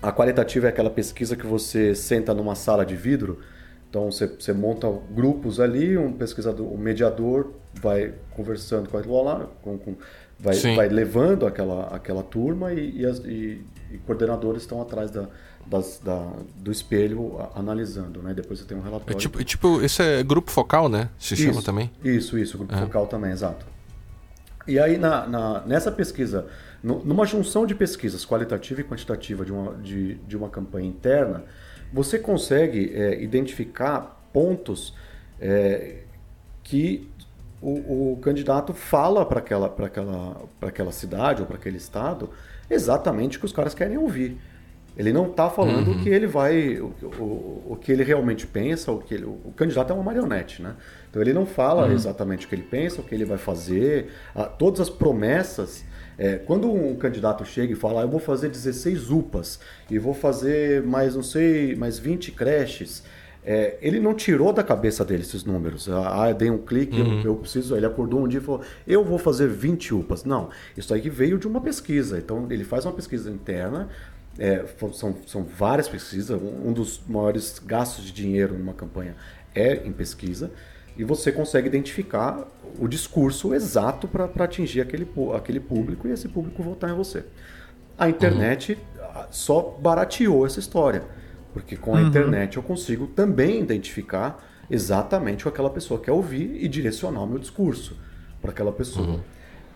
a qualitativa é aquela pesquisa que você senta numa sala de vidro, então você, você monta grupos ali, um pesquisador, um mediador vai conversando com a lá, com, com, vai, vai levando aquela, aquela turma e, e, as, e, e coordenadores estão atrás da, das, da, do espelho analisando, né? Depois você tem um relatório. É tipo, é tipo esse é grupo focal, né? Se isso, chama também. Isso, isso, grupo é. focal também, exato. E aí na, na nessa pesquisa, no, numa junção de pesquisas qualitativa e quantitativa de uma, de, de uma campanha interna, você consegue é, identificar pontos é, que o, o, candidato fala para aquela, aquela, aquela cidade ou para aquele estado exatamente o que os caras querem ouvir. Ele não está falando uhum. o que ele vai, o, o, o, que ele realmente pensa, o que ele, o candidato é uma marionete, né? Então ele não fala uhum. exatamente o que ele pensa, o que ele vai fazer, a, todas as promessas. É, quando um candidato chega e fala, ah, eu vou fazer 16 UPAs e vou fazer mais, não sei, mais 20 creches, é, ele não tirou da cabeça dele esses números. Ah, eu dei um clique, uhum. eu, eu, preciso. Ele acordou um dia e falou: Eu vou fazer 20 UPAs. Não, isso aí veio de uma pesquisa. Então, ele faz uma pesquisa interna, é, são, são várias pesquisas. Um dos maiores gastos de dinheiro numa campanha é em pesquisa. E você consegue identificar o discurso exato para atingir aquele, aquele público e esse público votar em você. A internet, só barateou essa história. Porque com a uhum. internet eu consigo também identificar exatamente o que aquela pessoa quer ouvir e direcionar o meu discurso para aquela pessoa. Uhum.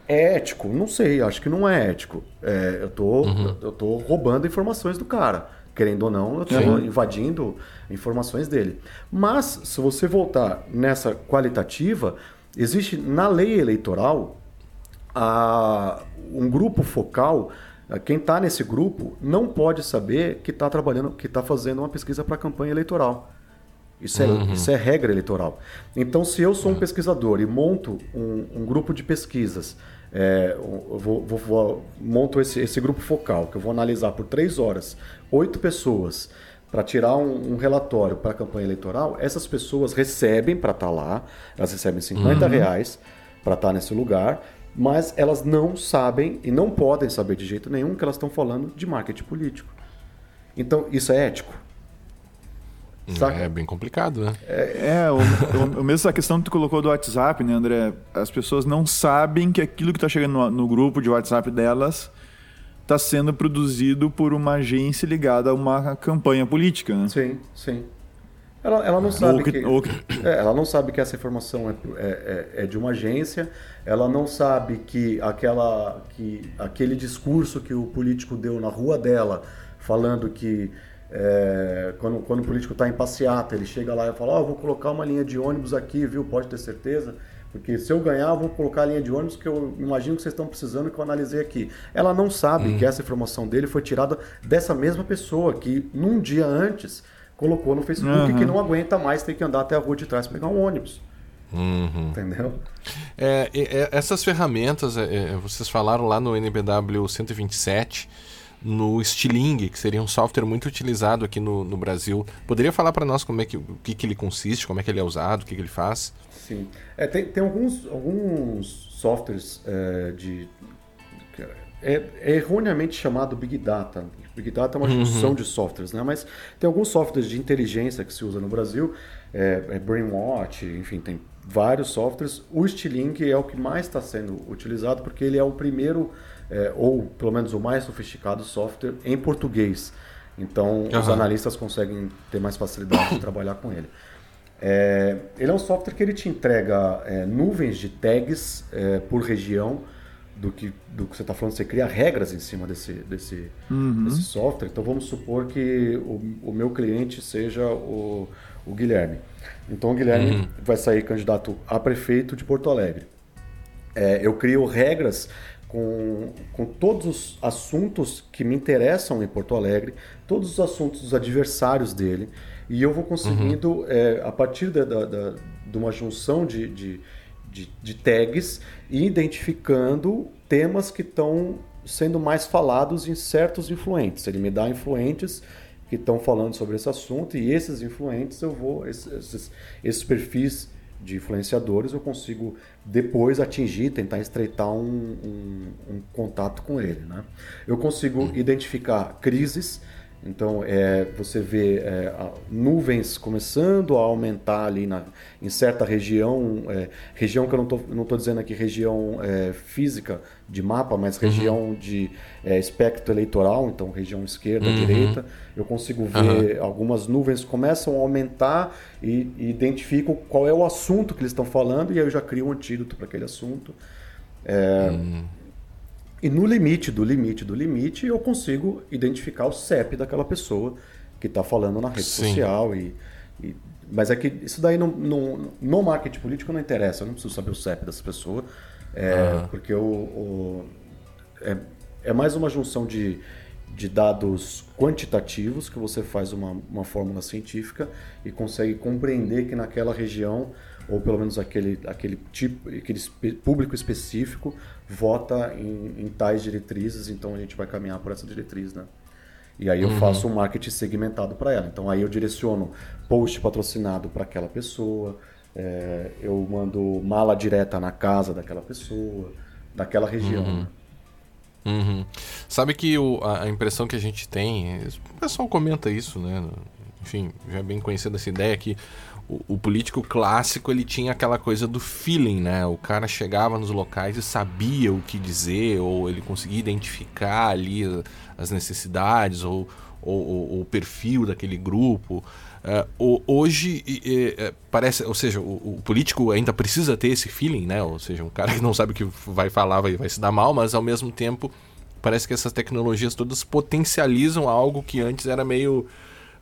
É ético? Não sei, acho que não é ético. É, eu, tô, uhum. eu tô roubando informações do cara. Querendo ou não, eu estou invadindo informações dele. Mas, se você voltar nessa qualitativa, existe na lei eleitoral a, um grupo focal. Quem está nesse grupo não pode saber que está trabalhando, que está fazendo uma pesquisa para a campanha eleitoral. Isso é, uhum. isso é regra eleitoral. Então, se eu sou um pesquisador e monto um, um grupo de pesquisas, é, eu vou, vou, vou, monto esse, esse grupo focal, que eu vou analisar por três horas, oito pessoas, para tirar um, um relatório para a campanha eleitoral, essas pessoas recebem para estar tá lá, elas recebem 50 uhum. reais para estar tá nesse lugar, mas elas não sabem e não podem saber de jeito nenhum que elas estão falando de marketing político. Então, isso é ético? Saca? É bem complicado, né? É, é o, o, o mesmo essa questão que tu colocou do WhatsApp, né, André? As pessoas não sabem que aquilo que está chegando no, no, grupo de WhatsApp delas está sendo produzido por uma agência ligada a uma campanha política, né? Sim, sim. Ela, ela não sabe que, que... É, ela não sabe que essa informação é, é, é, é, de uma agência. Ela não sabe que aquela que aquele discurso que o político deu na rua dela, falando que é, quando, quando o político está em passeata, ele chega lá e fala: oh, vou colocar uma linha de ônibus aqui, viu? Pode ter certeza. Porque se eu ganhar, eu vou colocar a linha de ônibus que eu imagino que vocês estão precisando que eu analisei aqui. Ela não sabe hum. que essa informação dele foi tirada dessa mesma pessoa que, num dia antes, colocou no Facebook uhum. que não aguenta mais ter que andar até a rua de trás pegar um ônibus. Uhum. Entendeu? É, é, essas ferramentas, é, é vocês falaram lá no NBW 127 no Stiling, que seria um software muito utilizado aqui no, no Brasil. Poderia falar para nós como é que, o que, que ele consiste, como é que ele é usado, o que, que ele faz? Sim. É, tem, tem alguns, alguns softwares é, de. É, é, erroneamente chamado Big Data. Big Data é uma junção uhum. de softwares, né? mas tem alguns softwares de inteligência que se usa no Brasil, é, é Brainwatch, enfim, tem vários softwares. O Stiling é o que mais está sendo utilizado porque ele é o primeiro é, ou pelo menos o mais sofisticado software em português. Então, uhum. os analistas conseguem ter mais facilidade de trabalhar com ele. É, ele é um software que ele te entrega é, nuvens de tags é, por região do que, do que você está falando. Você cria regras em cima desse, desse, uhum. desse software. Então, vamos supor que o, o meu cliente seja o, o Guilherme. Então, o Guilherme uhum. vai sair candidato a prefeito de Porto Alegre. É, eu crio regras com, com todos os assuntos que me interessam em Porto Alegre, todos os assuntos dos adversários dele, e eu vou conseguindo, uhum. é, a partir da, da, da, de uma junção de, de, de, de tags, identificando temas que estão sendo mais falados em certos influentes. Ele me dá influentes que estão falando sobre esse assunto e esses influentes eu vou esses, esses perfis de influenciadores, eu consigo depois atingir, tentar estreitar um, um, um contato com ele. Né? Eu consigo hum. identificar crises, então é, você vê é, nuvens começando a aumentar ali na, em certa região, é, região que eu não estou dizendo aqui região é, física de mapa, mas uhum. região uhum. de é, espectro eleitoral, então região esquerda, uhum. direita, eu consigo ver uhum. algumas nuvens começam a aumentar e, e, identifico qual é o assunto que eles estão falando e aí eu já crio um antídoto para aquele assunto. É, uhum. E no limite do limite do limite eu consigo identificar o CEP daquela pessoa que está falando na rede Sim. social e, e mas é que isso daí no, no, no marketing político não interessa, eu não preciso saber o CEP dessa pessoa. É, uhum. Porque o, o é, é, mais uma junção de, de dados quantitativos que você faz uma, uma fórmula científica e consegue compreender que naquela região, ou pelo menos aquele, aquele tipo, aquele público específico, vota em, em tais diretrizes, então a gente vai caminhar por essa diretriz, né? E aí eu uhum. faço um marketing segmentado para ela. Então aí eu direciono post patrocinado para aquela pessoa, é, eu mando mala direta na casa daquela pessoa, daquela região. Uhum. Né? Uhum. Sabe que o, a, impressão que a gente tem, o pessoal comenta isso, né? enfim, já é bem conhecida essa ideia que o, o, político clássico ele tinha aquela coisa do feeling, né? O cara chegava nos locais e sabia o que dizer, ou ele conseguia identificar ali as necessidades, ou, ou, ou o perfil daquele grupo. Uh, hoje uh, parece, ou seja, o, o, político ainda precisa ter esse feeling, né? Ou seja, um cara que não sabe o que vai falar vai, vai se dar mal, mas ao mesmo tempo parece que essas tecnologias todas potencializam algo que antes era meio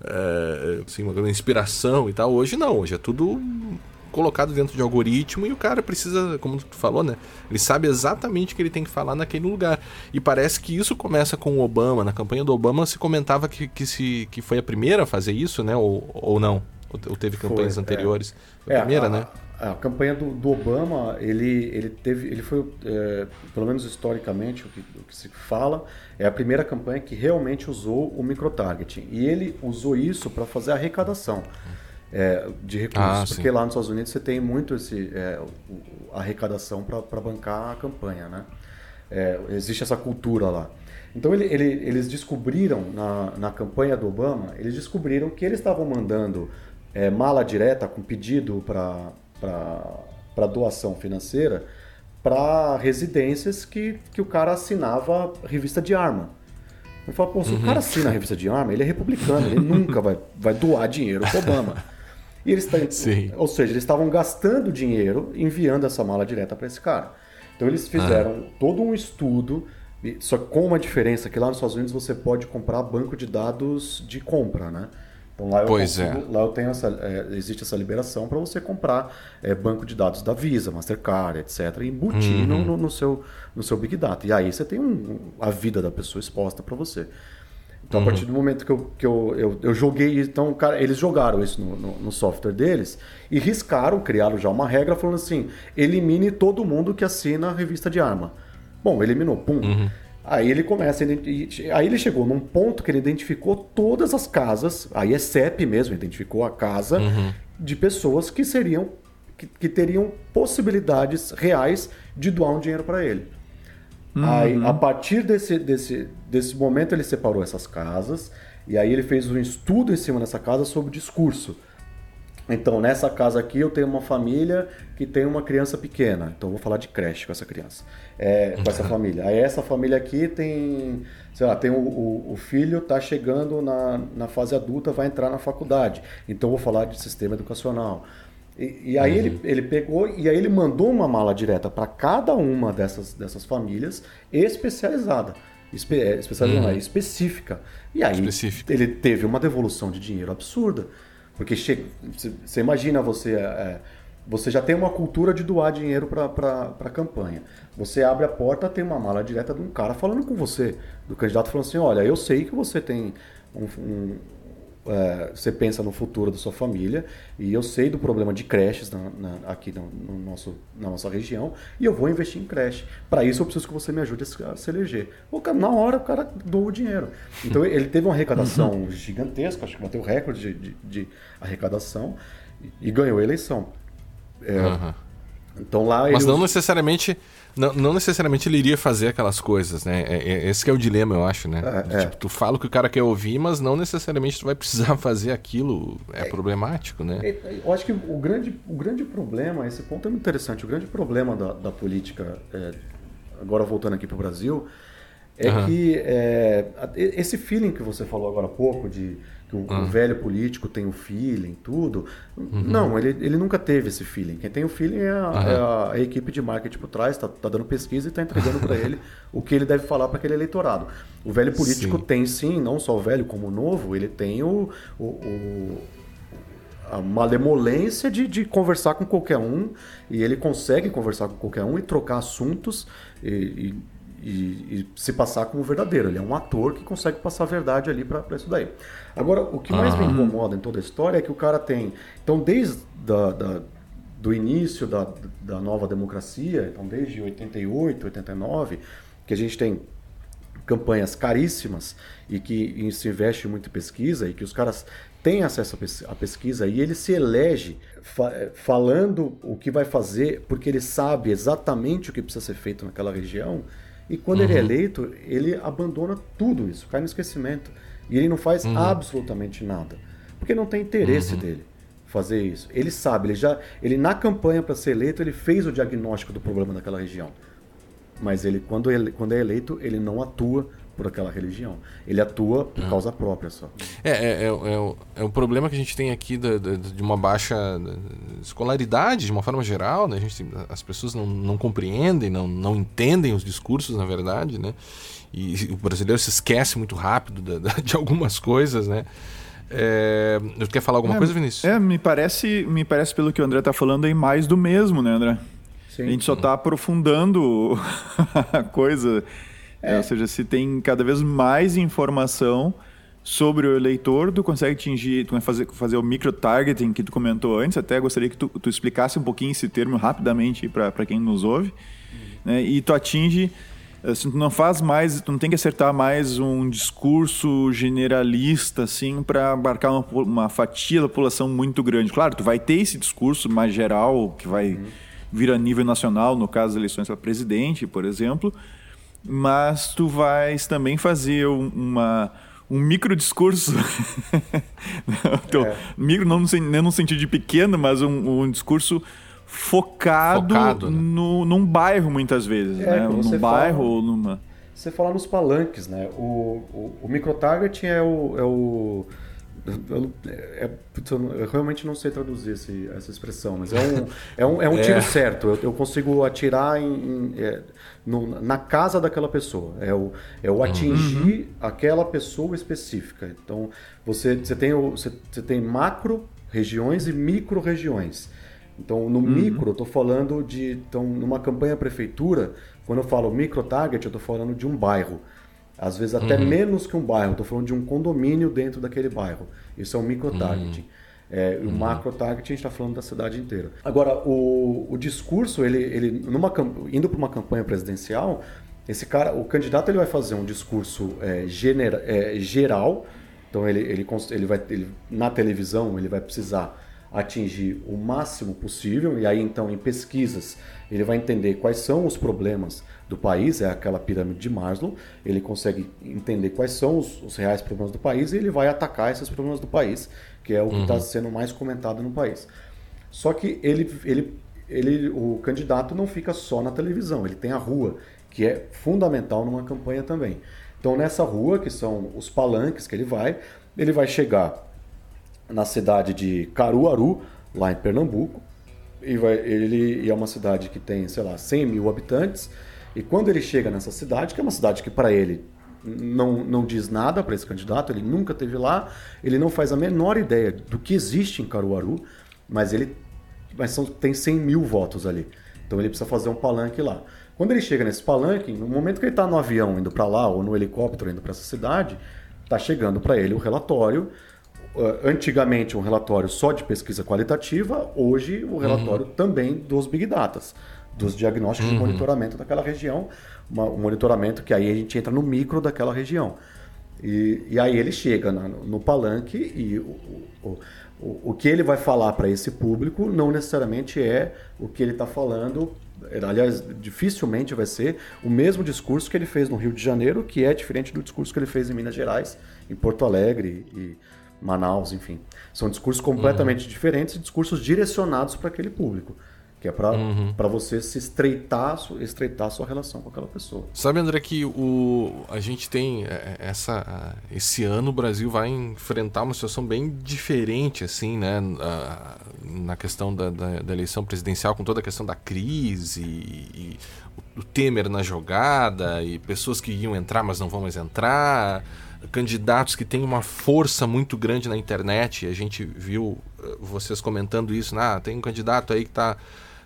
é, assim, uma inspiração e tal. Hoje não, hoje é tudo colocado dentro de algoritmo e o cara precisa, como tu falou, né? Ele sabe exatamente o que ele tem que falar naquele lugar. E parece que isso começa com o Obama. Na campanha do Obama se comentava que, que, se, que foi a primeira a fazer isso, né? Ou, ou não? Ou teve campanhas foi, é. anteriores? Foi a primeira, a, né? A campanha do, do, Obama, ele, ele teve, ele foi, é, pelo menos historicamente, o que, o que, se fala, é a primeira campanha que realmente usou o microtargeting. E ele usou isso para fazer arrecadação é, de recursos, ah, porque lá nos Estados Unidos você tem muito esse é, arrecadação para bancar a campanha, né? É, existe essa cultura lá. Então ele, ele, eles descobriram na, na campanha do Obama, eles descobriram que eles estavam mandando é, mala direta com pedido para para doação financeira para residências que, que o cara assinava revista de arma. Eu falo, pô, se uhum. o cara assina a revista de arma, ele é republicano, ele nunca vai, vai doar dinheiro para Obama. E eles Sim. ou seja, eles estavam gastando dinheiro enviando essa mala direta para esse cara. Então eles fizeram ah. todo um estudo, só com uma diferença que lá nos Estados Unidos você pode comprar banco de dados de compra, né? Então lá eu, pois é. consigo, é. lá eu tenho essa, é, existe essa liberação para você comprar é, banco de dados da Visa, Mastercard, etc, e embutir uhum. no, no, seu, no seu Big Data. E aí você tem um, a vida da pessoa exposta para você. Então, uhum. a partir do momento que eu, que eu, eu, eu joguei, então, cara, eles jogaram isso no, no, no, software deles e riscaram, criaram já uma regra falando assim: elimine todo mundo que assina a revista de arma. Bom, eliminou, pum. Uhum. Aí ele começa, aí ele chegou num ponto que ele identificou todas as casas, aí é CEP mesmo, identificou a casa uhum. de pessoas que seriam, que, que, teriam possibilidades reais de doar um dinheiro para ele. Uhum. Aí, a partir desse, desse, desse momento, ele separou essas casas e aí ele fez um estudo em cima dessa casa sobre discurso. Então, nessa casa aqui eu tenho uma família que tem uma criança pequena. Então, eu vou falar de creche com essa criança, é, com essa família. Aí, essa família aqui tem, sei lá, tem o, o, o filho está chegando na, na fase adulta, vai entrar na faculdade. Então, eu vou falar de sistema educacional. E, e aí uhum. ele, ele pegou e aí ele mandou uma mala direta para cada uma dessas, dessas famílias especializada. Espe, é, especializada, uhum. específica. E aí ele teve uma devolução de dinheiro absurda. Porque você imagina você. É, você já tem uma cultura de doar dinheiro para a campanha. Você abre a porta, tem uma mala direta de um cara falando com você, do candidato falando assim: olha, eu sei que você tem um, um é, você pensa no futuro da sua família e eu sei do problema de creches na, na, aqui no, no, nosso, na nossa região e eu vou investir em creche. Para isso eu preciso que você me ajude a se eleger. O cara, na hora o cara doa o dinheiro. Então ele teve uma arrecadação gigantesca, acho que bateu o recorde de, de, de arrecadação e, e, ganhou a eleição. É, uhum. Então lá Mas não necessariamente não, não, necessariamente ele iria fazer aquelas coisas, né? É, é, esse é o dilema, eu acho, né? É, tipo, tu fala o que o cara quer ouvir, mas não necessariamente tu vai precisar fazer aquilo. É, é problemático, né? É, eu acho que o grande, o grande problema, esse ponto é muito interessante, o grande problema da, da política, agora voltando aqui para o Brasil, é uhum. que esse feeling que você falou agora há pouco de o, ah. o, velho político tem o feeling, tudo. Uhum. Não, ele, ele nunca teve esse feeling. Quem tem o feeling é a, uhum. é a, a equipe de marketing por trás, está tá dando pesquisa e está entregando para ele o que ele deve falar para aquele eleitorado. O velho político sim. tem sim, não só o velho como o novo, ele tem o, o, o a malemolência de, de conversar com qualquer um e ele consegue conversar com qualquer um e trocar assuntos e, e e, e, se passar como verdadeiro. Ele é um ator que consegue passar a verdade ali para isso daí. Agora, o que mais me incomoda em toda a história é que o cara tem. Então, desde da, da, do início da, da nova democracia, então desde 88, 89, que a gente tem campanhas caríssimas e que se investe muito em pesquisa e que os caras têm acesso à pesquisa e ele se elege fa falando o que vai fazer porque ele sabe exatamente o que precisa ser feito naquela região e quando uhum. ele é uhum. eleito, ele abandona tudo isso, cai no esquecimento. E ele não faz uhum. absolutamente nada. porque não tem interesse uhum. dele fazer isso. Ele sabe, ele já, ele na campanha para ser eleito, ele fez o diagnóstico do problema daquela região. Mas ele quando, ele, quando é eleito, ele não atua por aquela religião. Ele atua por uhum. causa própria só. É, é, é, é, o, é o problema que a gente tem aqui de, de, de, uma baixa escolaridade, de uma forma geral, né? A gente, as pessoas não, não compreendem, não, não entendem os discursos, na verdade, né? E o brasileiro se esquece muito rápido de, de algumas coisas, né? É, quer falar alguma é, coisa, Vinícius? É, me parece, me parece pelo que o André está falando aí mais do mesmo, né, André? Sim. A gente só está aprofundando a coisa. É. ou seja, se tem cada vez mais informação sobre o eleitor, tu consegue atingir, tu vai fazer, fazer o micro-targeting que tu comentou antes. Até gostaria que tu, tu explicasse um pouquinho esse termo rapidamente para quem nos ouve. Uhum. Né? E tu atinge Assim, tu não faz mais, tu não tem que acertar mais um discurso generalista assim para abarcar uma, uma, fatia da população muito grande. Claro, tu vai ter esse discurso mais geral que vai uhum. vir a nível nacional, no caso das eleições para presidente, por exemplo, mas tu vais também fazer uma um micro discurso, é. micro não no, sentido de pequeno, mas um, um discurso focado, focado né? no, num bairro muitas vezes, é, né? Num bairro fala, ou numa. Você fala nos palanques, né? O, o, o microtarget é o. É o eu, é, eu, realmente não sei traduzir esse, essa expressão, mas é um, é um, é um tiro é. certo. Eu, eu, consigo atirar em, em, é, no, na casa daquela pessoa. É o, é o atingir uhum. aquela pessoa específica. Então, você, você, tem, o, você, você tem macro regiões e micro regiões. Então, no uhum. micro, eu estou falando de. Então, numa campanha prefeitura, quando eu falo micro target, eu estou falando de um bairro. Às vezes até uhum. menos que um bairro, estou falando de um condomínio dentro daquele bairro. Isso é um micro target. Uhum. É, o uhum. macro target a gente está falando da cidade inteira. Agora, o, o discurso, ele, ele numa, indo para uma campanha presidencial, esse cara, o candidato ele vai fazer um discurso é, genera, é, geral. Então ele, ele, ele vai ele, na televisão ele vai precisar atingir o máximo possível, e aí então em pesquisas ele vai entender quais são os problemas do país, é aquela pirâmide de Maslow, ele consegue entender quais são os, os reais problemas do país e ele vai atacar esses problemas do país, que é o que está uhum. sendo mais comentado no país. Só que ele, ele, ele, o candidato não fica só na televisão, ele tem a rua, que é fundamental numa campanha também. Então nessa rua, que são os palanques que ele vai, ele vai chegar na cidade de Caruaru, lá em Pernambuco. E vai, ele é uma cidade que tem, sei lá, 100 mil habitantes. E quando ele chega nessa cidade, que é uma cidade que para ele não, não diz nada para esse candidato, ele nunca teve lá, ele não faz a menor ideia do que existe em Caruaru, mas ele mas são, tem 100 mil votos ali. Então ele precisa fazer um palanque lá. Quando ele chega nesse palanque, no momento que ele está no avião indo para lá ou no helicóptero indo para essa cidade, está chegando para ele o relatório antigamente um relatório só de pesquisa qualitativa, hoje o relatório uhum. também dos Big Datas, dos diagnósticos uhum. de monitoramento daquela região, uma, um monitoramento que aí a gente entra no micro daquela região. E, e aí ele chega na, no palanque e o, o, o, o que ele vai falar para esse público não necessariamente é o que ele está falando aliás, dificilmente vai ser o mesmo discurso que ele fez no Rio de Janeiro, que é diferente do discurso que ele fez em Minas Gerais, em Porto Alegre e Manaus, enfim. São discursos completamente uhum. diferentes, discursos direcionados para aquele público. Que é para uhum. você se estreitar, estreitar a sua relação com aquela pessoa. Sabe, André, que o, a gente tem é, é, essa. Esse ano o Brasil vai enfrentar uma situação bem diferente, assim, né? Na questão da, da, da eleição presidencial, com toda a questão da crise e, o Temer na jogada, e pessoas que iam entrar, mas não vão mais entrar candidatos que têm uma força muito grande na internet. A gente viu eh, vocês comentando isso. Ah, tem um candidato aí que está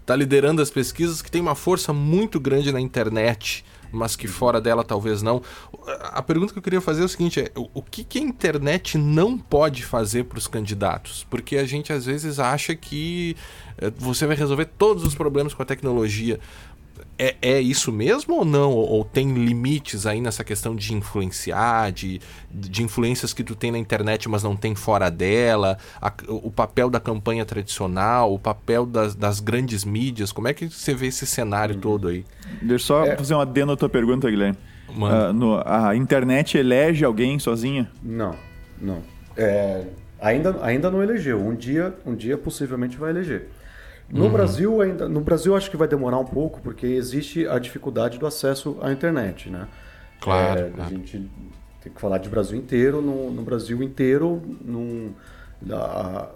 tá liderando as pesquisas que tem uma força muito grande na internet, mas que fora dela talvez não. A pergunta que eu queria fazer é o seguinte: é, o que, que a internet não pode fazer para os candidatos? Porque a gente às vezes acha que eh, você vai resolver todos os problemas com a tecnologia é, é isso mesmo ou não? Ou, ou, tem limites aí nessa questão de influenciar, de, de influências que tu tem na internet, mas não tem fora dela? A, o papel da campanha tradicional, o papel das, das, grandes mídias, como é que você vê esse cenário uhum. todo aí? Deixa eu só é. fazer uma adendo à tua pergunta, Guilherme. Uh, no, a internet elege alguém sozinha? Não, não. É, Ainda, ainda não elegeu. Um dia, um dia possivelmente vai eleger. No uhum. Brasil ainda, no Brasil acho que vai demorar um pouco porque existe a dificuldade do acesso à internet, né? Claro. É, a gente tem que falar de Brasil inteiro. No, no Brasil inteiro, num, a,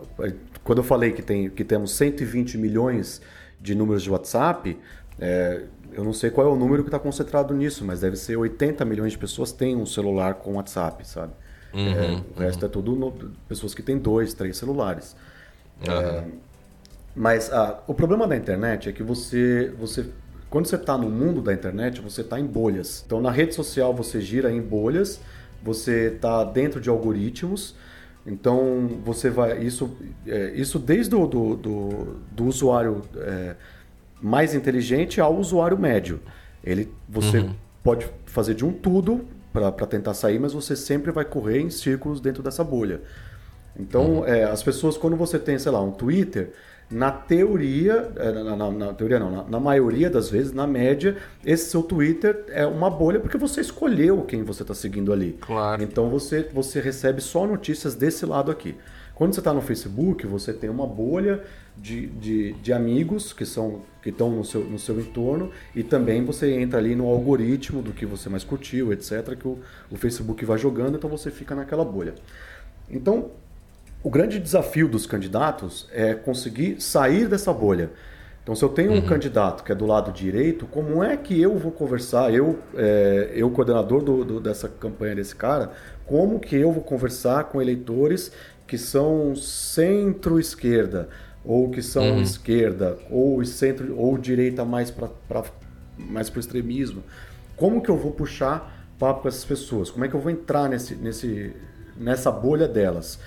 quando eu falei que, tem, que temos 120 milhões de números de WhatsApp, é, eu não sei qual é o número que está concentrado nisso, mas deve ser 80 milhões de pessoas têm um celular com WhatsApp, sabe? Uhum, é, o resto uhum. é tudo no, pessoas que têm dois, três celulares. Uhum. É, mas ah, o problema da internet é que você, você quando você está no mundo da internet, você está em bolhas. Então, na rede social, você gira em bolhas, você está dentro de algoritmos. Então, você vai. Isso, é, isso desde o do, do, do usuário é, mais inteligente ao usuário médio. Ele, você uhum. pode fazer de um tudo para tentar sair, mas você sempre vai correr em círculos dentro dessa bolha. Então, uhum. é, as pessoas, quando você tem, sei lá, um Twitter na teoria, é, na, na, na teoria não, na, na, maioria das vezes, na média, esse seu Twitter é uma bolha porque você escolheu quem você está seguindo ali. Claro. Então você, você recebe só notícias desse lado aqui. Quando você está no Facebook, você tem uma bolha de, de, de amigos que são que estão no seu, no seu entorno e também você entra ali no algoritmo do que você mais curtiu, etc., que o, o Facebook vai jogando, então você fica naquela bolha. Então, o grande desafio dos candidatos é conseguir sair dessa bolha. Então, se eu tenho um uhum. candidato que é do lado direito, como é que eu vou conversar, eu, é, eu coordenador do, do, dessa campanha desse cara, como que eu vou conversar com eleitores que são centro-esquerda, ou que são uhum. esquerda, ou centro ou direita mais para mais o extremismo? Como que eu vou puxar papo com essas pessoas? Como é que eu vou entrar nesse, nesse, nessa bolha delas?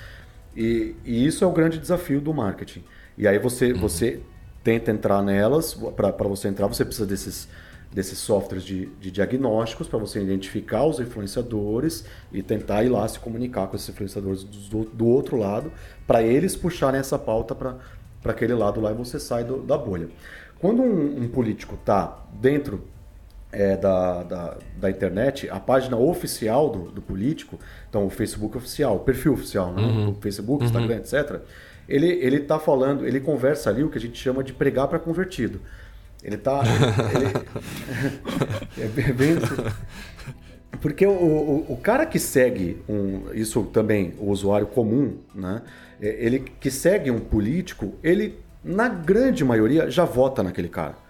E, e, isso é o grande desafio do marketing. E aí você, uhum. você tenta entrar nelas, para você entrar, você precisa desses, desses softwares de, de diagnósticos para você identificar os influenciadores e tentar ir lá se comunicar com esses influenciadores do, do outro lado, para eles puxarem essa pauta para aquele lado lá e você sai do, da bolha. Quando um, um político está dentro é, da, da, da, internet, a página oficial do, do, político, então o Facebook oficial, o perfil oficial, né? uhum. o Facebook, uhum. Instagram, etc., ele ele está falando, ele conversa ali o que a gente chama de pregar para convertido. Ele está é bem assim. porque o, o, o, cara que segue um, isso também o usuário comum, né? É, ele que segue um político, ele na grande maioria já vota naquele cara.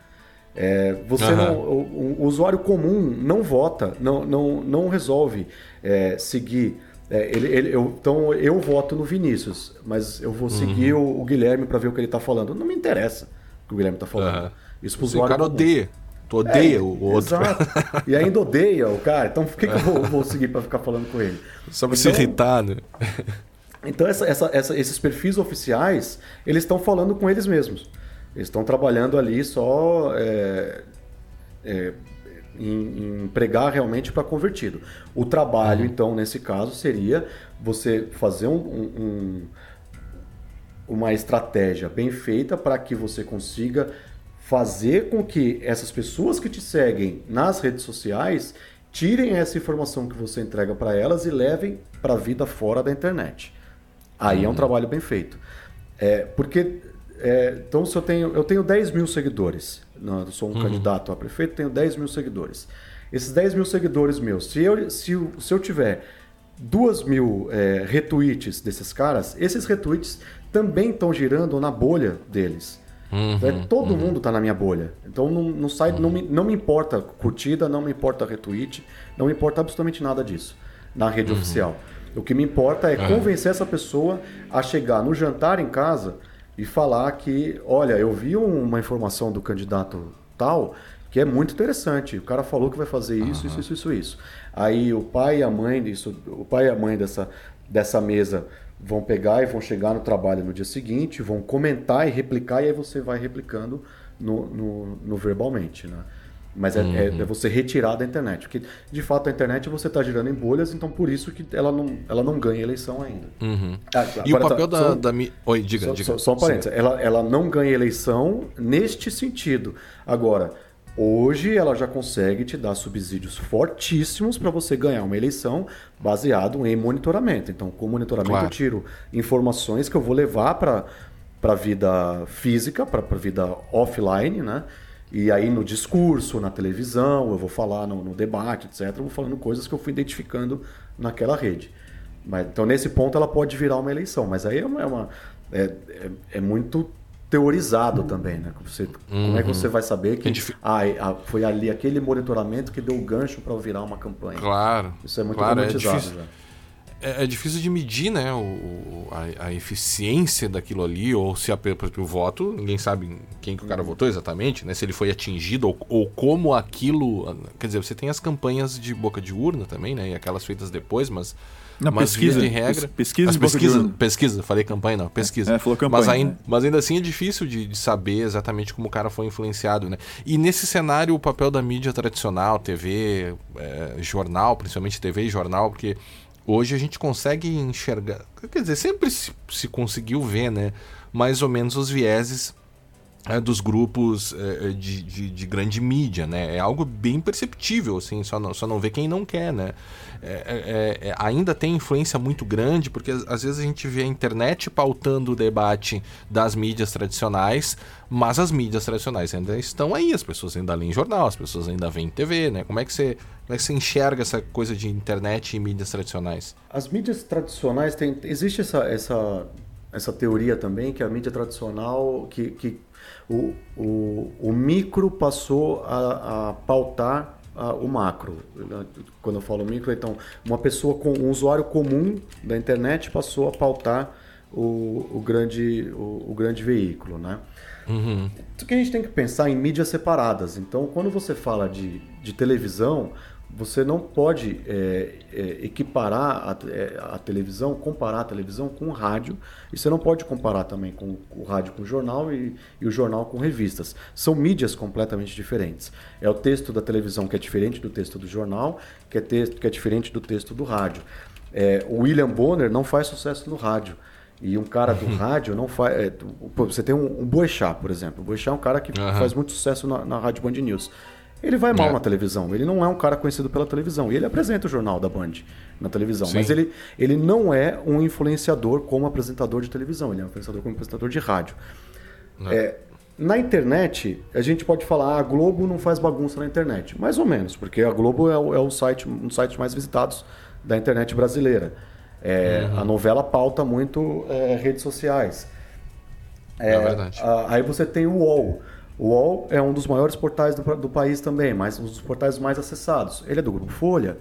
É, você uhum. não, o, o, usuário comum não vota, não, não, não resolve é, seguir. É, ele, ele, eu, então eu voto no Vinícius, mas eu vou seguir uhum. o, o, Guilherme para ver o que ele está falando. Não me interessa o que o Guilherme está falando. Uhum. Isso pro usuário. O cara odeia. Tu odeia é, o outro. Exato. E ainda odeia o cara. Então por que, que eu vou, vou seguir para ficar falando com ele? Só para então, se irritar, né? Então essa, essa, essa, esses perfis oficiais, eles estão falando com eles mesmos. Eles estão trabalhando ali só é, é, em, em, pregar realmente para convertido. O trabalho, uhum. então, nesse caso, seria você fazer um, um, uma estratégia bem feita para que você consiga fazer com que essas pessoas que te seguem nas redes sociais tirem essa informação que você entrega para elas e levem para a vida fora da internet. Aí uhum. é um uhum. trabalho bem feito. É, porque é, então, se eu tenho, eu tenho 10 mil seguidores, não, eu sou um uhum. candidato a prefeito, tenho 10 mil seguidores. Esses 10 mil seguidores meus, se eu, se, se eu tiver 2 mil é, retweets desses caras, esses retweets também estão girando na bolha deles. Uhum, então, é, todo uhum. mundo está na minha bolha. Então não, não sai, não, me, não me importa curtida, não me importa retweet, não me importa absolutamente nada disso na rede uhum. oficial. O que me importa é convencer essa pessoa a chegar no jantar em casa e falar que, olha, eu vi uma informação do candidato tal que é muito interessante. O cara falou que vai fazer isso, isso, isso, isso, isso. Aí o pai e a mãe disso, o pai e a mãe dessa, dessa mesa vão pegar e vão chegar no trabalho no dia seguinte, vão comentar e replicar, e aí você vai replicando no, no, no verbalmente, né? Mas é, uhum. é, é, você retirar da internet. Porque, de fato, a internet você está girando em bolhas, então por isso que ela não, ela não ganha eleição ainda. Uhum. Ah, e o papel da, só, da... Oi, diga, só, diga. Só, só um parênteses. Ela, ela não ganha eleição neste sentido. Agora, Hoje ela já consegue te dar subsídios fortíssimos para você ganhar uma eleição baseado em monitoramento. Então, com monitoramento claro. eu tiro informações que eu vou levar para a vida física, para a vida offline, né? E aí no discurso, na televisão, eu vou falar no, no, debate, etc. Eu vou falando coisas que eu fui identificando naquela rede. Mas, então, nesse ponto, ela pode virar uma eleição. Mas aí é, uma, é, uma, é, é, é muito teorizado também, né? Você, uhum. Como é que você uhum. vai saber que é ah, foi ali aquele monitoramento que deu o gancho para virar uma campanha? Claro. Isso é muito claro, é difícil, é, é, difícil de medir, né? O, a, a, eficiência daquilo ali, ou se a, o voto, ninguém sabe quem que o cara uhum. votou exatamente, né? Se ele foi atingido ou, ou como aquilo. Quer dizer, você tem as campanhas de boca de urna também, né? E aquelas feitas depois, mas na mas pesquisa, de regra. Pesquisa, mas pesquisa, pesquisa, falei campanha não, pesquisa. É, falou campanha. Mas ainda, né? mas ainda assim é difícil de, de, saber exatamente como o cara foi influenciado, né? E nesse cenário o papel da mídia tradicional, TV, é, jornal, principalmente TV e jornal, porque hoje a gente consegue enxergar, quer dizer, sempre se, se conseguiu ver, né? Mais ou menos os vieses é, dos grupos é, de, de, de, grande mídia, né? É algo bem perceptível, assim, só não, só não vê quem não quer, né? É, é, é, ainda tem influência muito grande, porque às vezes a gente vê a internet pautando o debate das mídias tradicionais, mas as mídias tradicionais ainda estão aí, as pessoas ainda leem jornal, as pessoas ainda veem TV, né? Como é que você, como é que você enxerga essa coisa de internet e mídias tradicionais? As mídias tradicionais, tem, existe essa, essa, essa teoria também, que a mídia tradicional, que, que o, o, o micro passou a, a pautar o macro. Quando eu falo micro, então, uma pessoa com um usuário comum da internet passou a pautar o, o grande, o, o, grande veículo, né? Uhum. que a gente tem que pensar em mídias separadas. Então, quando você fala de, de televisão, você não pode é, é, equiparar a, é, a, televisão, comparar a televisão com o rádio, e você não pode comparar também com o rádio com o jornal e, e, o jornal com revistas. São mídias completamente diferentes. É o texto da televisão que é diferente do texto do jornal, que é, texto, que é diferente do texto do rádio. É, o William Bonner não faz sucesso no rádio. E um cara do rádio não faz. É, você tem um, um Boechat, por exemplo. O Boechat é um cara que uhum. faz muito sucesso na, na Rádio Band News. Ele vai mal é. na televisão. Ele não é um cara conhecido pela televisão. E ele apresenta o jornal da Band na televisão. Sim. Mas ele, ele não é um influenciador como apresentador de televisão. Ele é um influenciador como apresentador de rádio. É. é, na internet, a gente pode falar ah, a Globo não faz bagunça na internet. Mais ou menos, porque a Globo é o, é o site, um dos sites mais visitados da internet brasileira. É, uhum. A novela pauta muito é, redes sociais. É, é verdade. A, aí você tem o UOL. O UOL é um dos maiores portais do, do, país também, mas um dos portais mais acessados. Ele é do Grupo Folha.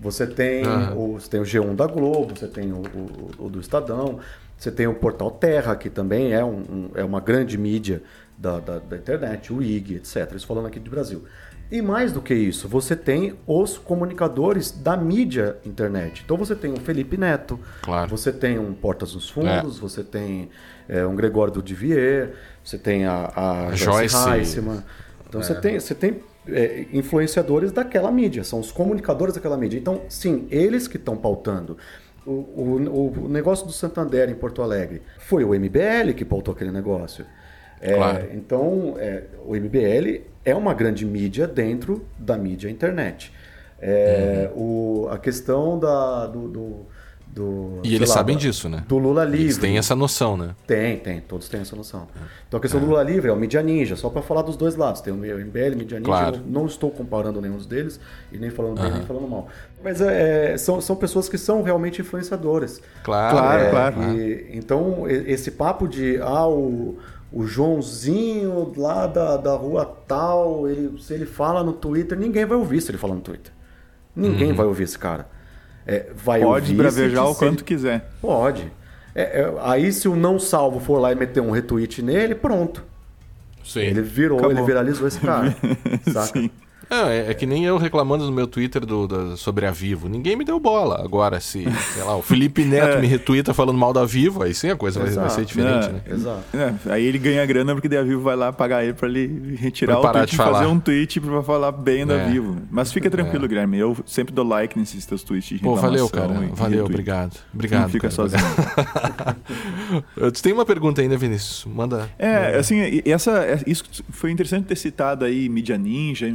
Você tem, uhum. o, você tem o G1 da Globo, você tem o, o, o, do Estadão, você tem o Portal Terra, que também é, um, um, é uma grande mídia da, da, da, internet, o IG, etc. Isso falando aqui do Brasil. E mais do que isso, você tem os comunicadores da mídia internet. Então você tem o Felipe Neto, claro. você tem um Portas nos Fundos, é. você tem é, um Gregório do Divier, você tem a, a Joyce Heisman. Então é. você tem, você tem é, influenciadores daquela mídia, são os comunicadores daquela mídia. Então, sim, eles que estão pautando. O, o, o, negócio do Santander em Porto Alegre foi o MBL que pautou aquele negócio. É, claro. Então, é, o MBL é uma grande mídia dentro da mídia internet. É, uhum. o, a questão da, do, do do, e eles lá, sabem disso, né? Do Lula livre. Eles têm essa noção, né? Tem, tem, todos têm essa noção. Então a questão é. do Lula livre é o Media Ninja, só para falar dos dois lados. Tem o MBL, Media Ninja, claro. eu não estou comparando nenhum deles e nem falando bem, nem falando mal. Mas é, são, são pessoas que são realmente influenciadoras. Claro, claro. É, claro. E, então esse papo de ah, o, o Joãozinho lá da, da rua tal, ele, se ele fala no Twitter, ninguém vai ouvir se ele falar no Twitter. Ninguém uhum. vai ouvir esse cara. É, vai Pode bravejar o quanto quiser. Pode. É, é, aí se o não salvo for lá e meter um retweet nele, pronto. Sim. Ele virou, Acabou. ele viralizou esse cara. saca? Sim. É, é, que nem eu reclamando no meu Twitter do, do, sobre a Vivo. Ninguém me deu bola. Agora, se, sei lá, o Felipe Neto é. me retuita falando mal da Vivo, aí sim a coisa vai, vai, ser diferente, é. né? Exato. É, aí ele ganha grana porque daí a Vivo vai lá pagar ele pra ele retirar o tweet e fazer um tweet pra falar bem da é. Vivo. Mas fica tranquilo, Guilherme. Eu sempre dou like nesses teus tweets de Pô, valeu, cara. Valeu, obrigado. Obrigado. Não fica cara. sozinho. tu tem uma pergunta ainda, Vinícius? Manda. É, manda. assim, essa, isso foi interessante ter citado aí Mídia Ninja,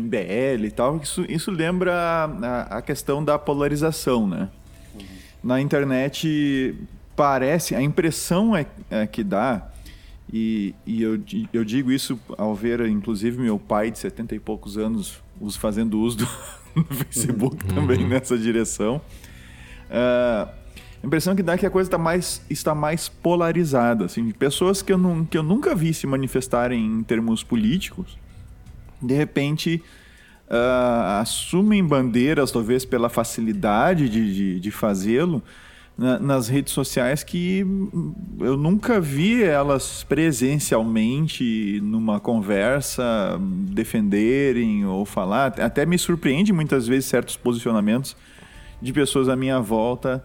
MBL e tal. Isso, isso lembra a, a questão da polarização, né? Uhum. Na internet parece, a impressão é, é que dá, e, e eu, eu, digo isso ao ver, inclusive, meu pai de 70 e poucos anos fazendo uso do, do Facebook uhum. também nessa direção. Uh, a impressão que dá é que a coisa tá mais, está mais polarizada. Assim, pessoas que eu, não, que eu nunca vi se manifestarem em termos políticos, de repente uh, assumem bandeiras, talvez pela facilidade de, de, de fazê-lo, na, nas redes sociais que eu nunca vi elas presencialmente numa conversa defenderem ou falar. Até me surpreende muitas vezes certos posicionamentos de pessoas à minha volta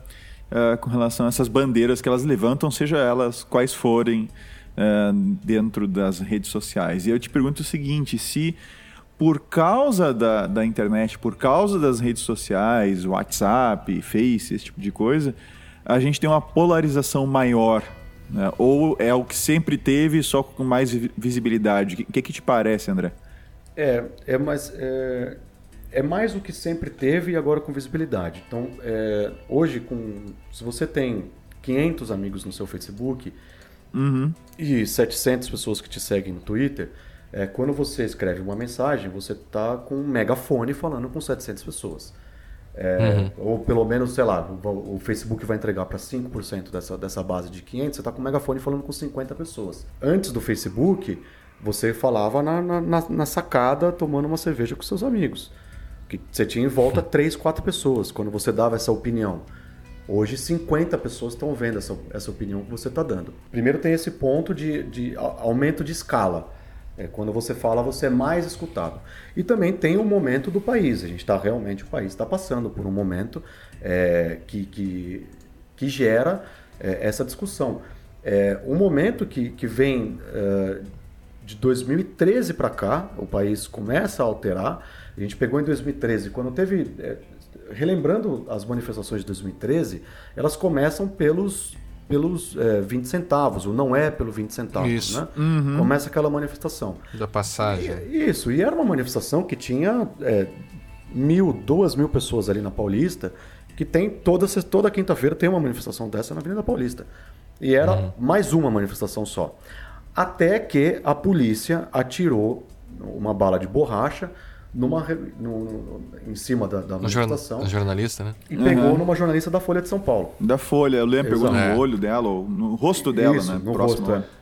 uh, com relação a essas bandeiras que elas levantam, seja elas quais forem uh, dentro das redes sociais. E eu te pergunto o seguinte: se por causa da, da internet, por causa das redes sociais, WhatsApp, Face, esse tipo de coisa, a gente tem uma polarização maior. Né? Ou é o que sempre teve, só com mais visibilidade? O que, que, que te parece, André? É, é mais, é, é mais o que sempre teve e agora com visibilidade. Então, é, hoje, com, se você tem 500 amigos no seu Facebook uhum. e 700 pessoas que te seguem no Twitter é, quando você escreve uma mensagem, você está com um megafone falando com 700 pessoas. É, uhum. Ou pelo menos, sei lá, o, o Facebook vai entregar para 5% dessa, dessa base de 500, você está com um megafone falando com 50 pessoas. Antes do Facebook, você falava na, na, na, sacada tomando uma cerveja com seus amigos. Que você tinha em volta 3, 4 pessoas quando você dava essa opinião. Hoje, 50 pessoas estão vendo essa, essa opinião que você está dando. Primeiro, tem esse ponto de, de aumento de escala. É, quando você fala, você é mais escutado. E também tem o momento do país. A gente está realmente, o país está passando por um momento é, que, que, que, gera é, essa discussão. É, um momento que, que vem é, de 2013 para cá, o país começa a alterar. A gente pegou em 2013, quando teve. É, relembrando as manifestações de 2013, elas começam pelos pelos é, 20 centavos, ou não é pelo 20 centavos, isso. né? Uhum. Começa aquela manifestação. Da passagem. E, isso, e era uma manifestação que tinha é, mil, duas mil pessoas ali na Paulista, que tem toda, toda quinta-feira tem uma manifestação dessa na Avenida Paulista. E era uhum. mais uma manifestação só. Até que a polícia atirou uma bala de borracha numa, no, no, em cima da, da manifestação. jornalista, né? E pegou uhum. numa jornalista da Folha de São Paulo. Da Folha, eu lembro, pegou no é. olho dela, ou no rosto dela, Isso, né? No Próximo rosto, é.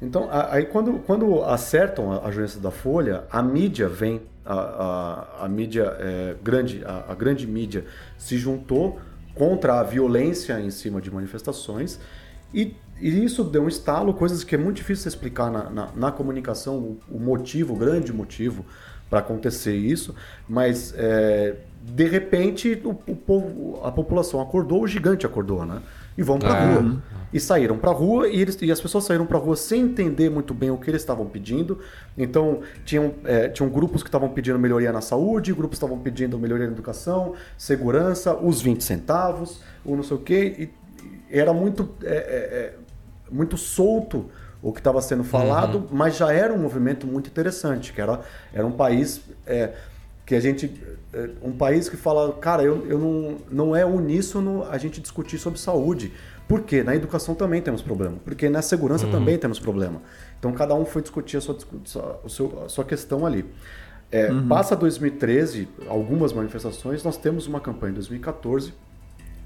Então, aí quando, quando acertam a, a jornalista da Folha, a mídia vem, a, a, a mídia é, grande, a, a grande mídia se juntou contra a violência em cima de manifestações e, e, isso deu um estalo, coisas que é muito difícil explicar na, na, na comunicação, o, o, motivo, o grande motivo para acontecer isso, mas é, de repente o, o, povo, a população acordou, o gigante acordou, né? E vão para é. rua. E saíram para rua e, eles, e as pessoas saíram para rua sem entender muito bem o que eles estavam pedindo. Então, tinham, é, tinham grupos que estavam pedindo melhoria na saúde, grupos que estavam pedindo melhoria na educação, segurança, os 20 centavos, o não sei o quê. E era muito, é, é, é muito solto o que estava sendo falado, uhum. mas já era um movimento muito interessante, que era, era um país é, que a gente. É, um país que fala, cara, eu, eu não, não é uníssono a gente discutir sobre saúde. Por quê? Na educação também temos problema. Porque na segurança uhum. também temos problema. Então cada um foi discutir a sua, a sua, a sua questão ali. É, uhum. Passa 2013, algumas manifestações, nós temos uma campanha em 2014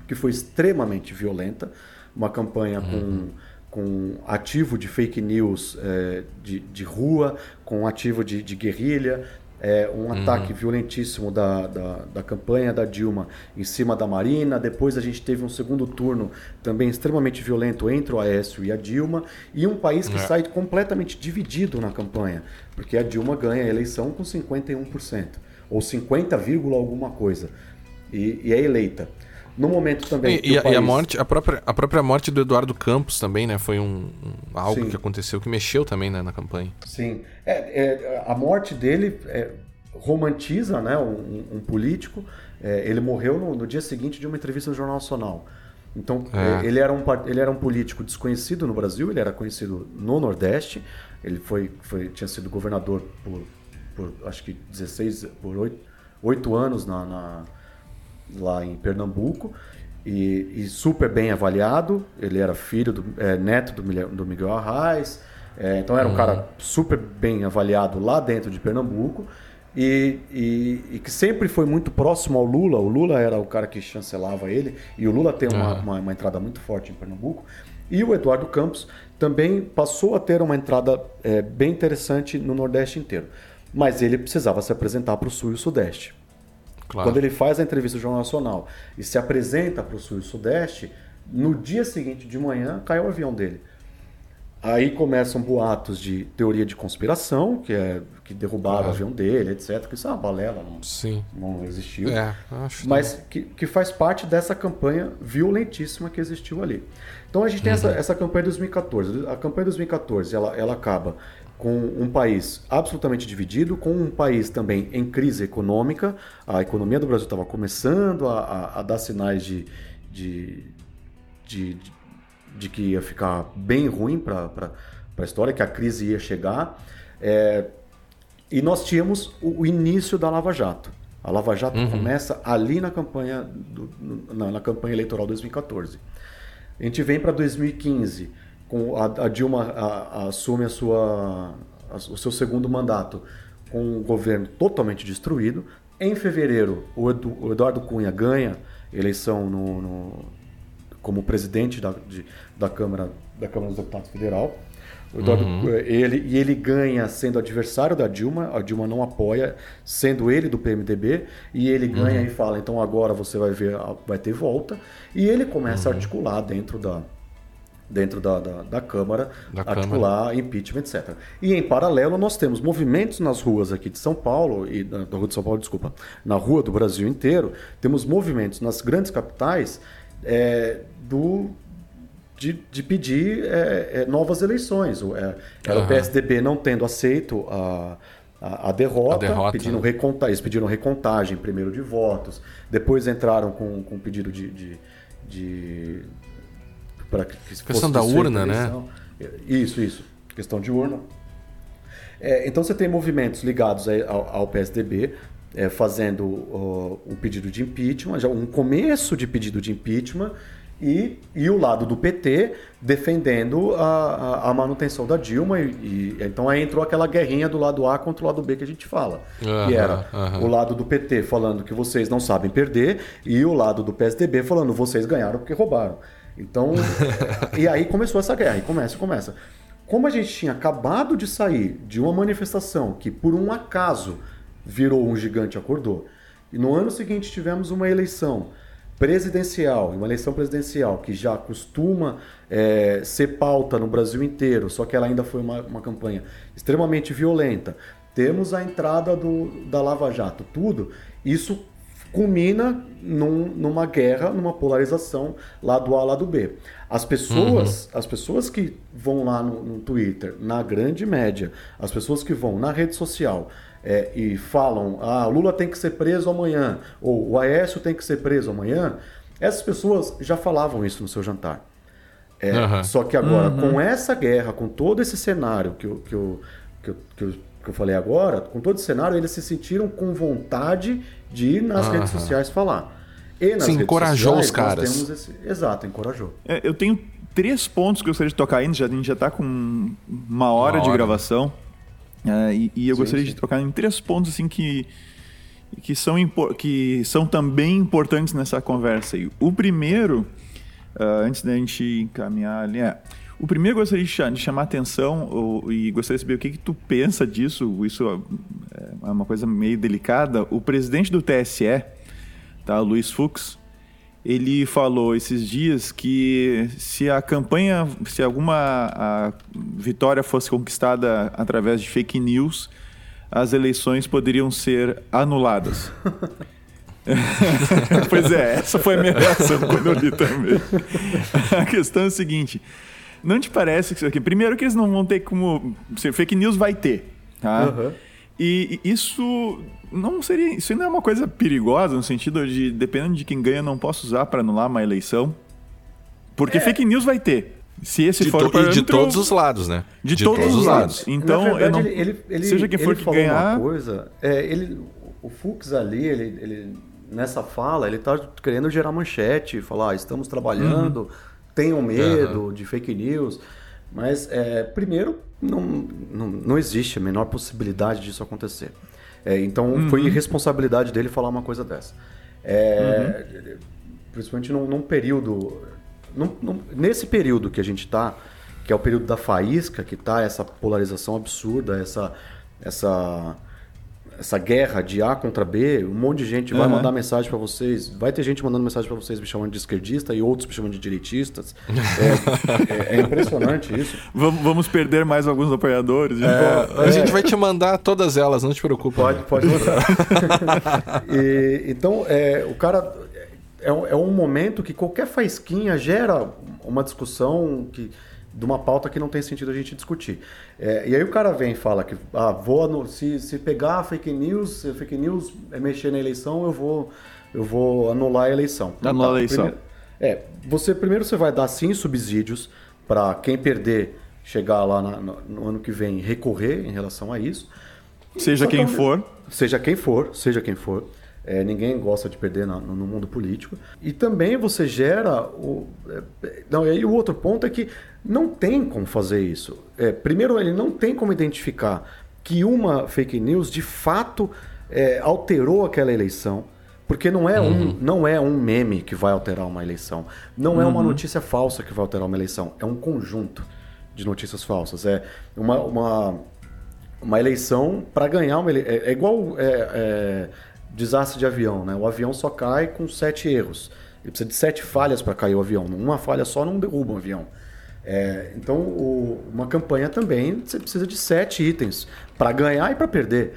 que foi extremamente violenta, uma campanha uhum. com com ativo de fake news é, de, de rua, com ativo de, de guerrilha, é, um uhum. ataque violentíssimo da, da, da, campanha da Dilma em cima da Marina. Depois a gente teve um segundo turno também extremamente violento entre o Aécio e a Dilma. E um país que é. sai completamente dividido na campanha, porque a Dilma ganha a eleição com 51%. ou 50, alguma coisa, e, e é eleita. No momento também. E, e, país... e, a morte, a própria, a própria morte do Eduardo Campos também, né? Foi um, um algo Sim. que aconteceu que mexeu também né, na campanha. Sim. É, é, a morte dele é, romantiza né, um, um político. É, ele morreu no, no, dia seguinte de uma entrevista no Jornal Nacional. Então, é. ele, era um, ele era um político desconhecido no Brasil, ele era conhecido no Nordeste. Ele foi, foi tinha sido governador por, por acho que 16, por 8, 8 anos na, na lá em Pernambuco. E, e, super bem avaliado. Ele era filho do é, neto do, do Miguel Arraes, é, então era um uhum. cara super bem avaliado lá dentro de Pernambuco e, e, e, que sempre foi muito próximo ao Lula. O Lula era o cara que chancelava ele e o Lula tem uma, uhum. uma, uma, entrada muito forte em Pernambuco. E o Eduardo Campos também passou a ter uma entrada é, bem interessante no Nordeste inteiro. Mas ele precisava se apresentar para o Sul e o Sudeste. Claro. Quando ele faz a entrevista do Jornal Nacional e se apresenta para o Sul e Sudeste, no dia seguinte de manhã caiu o avião dele. Aí começam boatos de teoria de conspiração, que é que derrubaram o avião dele, etc. Que isso é uma balela, não, Sim. não existiu. É, mas que, que faz parte dessa campanha violentíssima que existiu ali. Então a gente tem uhum. essa, essa campanha de 2014. A campanha de 2014 ela, ela acaba com um país absolutamente dividido, com um país também em crise econômica. A economia do Brasil estava começando a, a, a, dar sinais de, de, de, de, que ia ficar bem ruim para a história, que a crise ia chegar. É, e nós tínhamos o, o, início da Lava Jato. A Lava Jato uhum. começa ali na campanha, do, na, na campanha eleitoral 2014. A gente vem para 2015 com a, a Dilma a, a assume a sua, o seu segundo mandato com o governo totalmente destruído. Em fevereiro, o, Edu, o Eduardo Cunha ganha eleição no, no, como presidente da, de, da, Câmara, da Câmara dos Deputados Federal. Eduardo, uhum. ele, e ele ganha sendo adversário da Dilma, a Dilma não apoia, sendo ele do PMDB, e ele ganha uhum. e fala: então agora você vai ver, vai ter volta. E ele começa uhum. a articular dentro da, dentro da, da, da Câmara, da articular Câmara. impeachment, etc. E em paralelo nós temos movimentos nas ruas aqui de São Paulo, e na, na rua de São Paulo, desculpa, na rua do Brasil inteiro, temos movimentos nas grandes capitais é, do, de, de pedir é, é, novas eleições. É, era uhum. o PSDB não tendo aceito a, a, a, derrota, a derrota pedindo né? reconta, eles pediram recontagem primeiro de votos, depois entraram com, com pedido de, de, de para que questão da urna, né? Isso, isso, questão de urna. É, então você tem movimentos ligados ao, ao PSDB é, fazendo uh, um pedido de impeachment, já um começo de pedido de impeachment e, e o lado do PT defendendo a, a, manutenção da Dilma. E, e, então aí entrou aquela guerrinha do lado A contra o lado B que a gente fala. Uhum, que era uhum. o lado do PT falando que vocês não sabem perder e o lado do PSDB falando vocês ganharam porque roubaram. Então, e aí começou essa guerra, e começa, começa. Como a gente tinha acabado de sair de uma manifestação que por um acaso virou um gigante acordou, e no ano seguinte tivemos uma eleição presidencial, uma eleição presidencial que já costuma é, ser pauta no Brasil inteiro, só que ela ainda foi uma, uma campanha extremamente violenta. Temos a entrada do, da Lava Jato, tudo. Isso culmina num, numa guerra, numa polarização lá do A, lá do B. As pessoas, uhum. as pessoas que vão lá no, no, Twitter, na grande média, as pessoas que vão na rede social é, e falam, ah, Lula tem que ser preso amanhã, ou o Aécio tem que ser preso amanhã, essas pessoas já falavam isso no seu jantar. É, uhum. Só que agora, uhum. com essa guerra, com todo esse cenário que eu, que eu, que eu, que eu que eu falei agora, com todo o cenário, eles se sentiram com vontade de ir nas redes sociais falar. E nas Sim, encorajou sociais, os caras. Esse... Exato, encorajou. É, eu tenho três pontos que eu gostaria de tocar ainda, já, a gente já está com uma hora, uma hora. de gravação. É, e, e, eu sim, gostaria sim. de tocar em três pontos assim que, que, são, que são também importantes nessa conversa. E o primeiro, uh, antes da gente encaminhar ali, é o primeiro eu gostaria de chamar atenção e gostaria de saber o que, que tu pensa disso. Isso é, é uma coisa meio delicada. O presidente do TSE, tá, Luiz Fux, ele falou esses dias que se a campanha, se alguma vitória fosse conquistada através de fake news, as eleições poderiam ser anuladas. pois é, essa foi a minha reação quando eu li também. A questão é a seguinte: não te parece que isso aqui. Primeiro, que eles não vão ter como. Fake news vai ter, tá? Uhum. E isso não seria. Isso não é uma coisa perigosa, no sentido de, dependendo de quem ganha, não posso usar para anular uma eleição. Porque é. fake news vai ter. Se esse de for o parâmetro... de todos os lados, né? De, de todos, todos, os lados. lados. Então, verdade, não... ele, ele, seja quem for que ganhar. Uma coisa, é, ele, o Fux ali, ele, ele nessa fala, ele está querendo gerar manchete, falar, ah, estamos trabalhando, uhum. Tenham medo uhum. de fake news. Mas, é, primeiro, não, não, não existe a menor possibilidade disso acontecer. É, então, uhum. foi irresponsabilidade dele falar uma coisa dessa. É, uhum. Principalmente num, num período. Num, num, nesse período que a gente está, que é o período da faísca, que está essa polarização absurda, essa. essa essa guerra de A contra B, um monte de gente vai uhum. mandar mensagem para vocês, vai ter gente mandando mensagem para vocês me chamando de esquerdista e outros me chamando de direitistas. É, é, é impressionante isso. Vamos perder mais alguns apoiadores. É, a gente vai te mandar todas elas, não te preocupa. Pode, pode mandar. e, então, é, o cara é, é um momento que qualquer faísquinha gera uma discussão que de uma pauta que não tem sentido a gente discutir. É, e aí o cara vem e fala que ah, vou se, se pegar fake news, se fake news é mexer na eleição, eu vou, eu vou anular a eleição. Anular tá, a eleição. Primeiro, é, você primeiro você vai dar sim subsídios para quem perder chegar lá na, no, no, ano que vem recorrer em relação a isso. Seja quem for. Seja quem for, seja quem for. É, ninguém gosta de perder no, no, mundo político. E também você gera. O, é, não, e aí o outro ponto é que não tem como fazer isso. É, primeiro, ele não tem como identificar que uma fake news de fato é, alterou aquela eleição. Porque não é, uhum. um, não é um meme que vai alterar uma eleição. Não uhum. é uma uhum. notícia falsa que vai alterar uma eleição. É um conjunto de notícias falsas. É uma, uma, uma eleição para ganhar uma eleição. É, é igual é, é, desastre de avião. Né? O avião só cai com sete erros. Ele precisa de sete falhas para cair o avião. Uma falha só não derruba um avião. É, então, o, uma campanha também você precisa de sete itens para ganhar e para perder.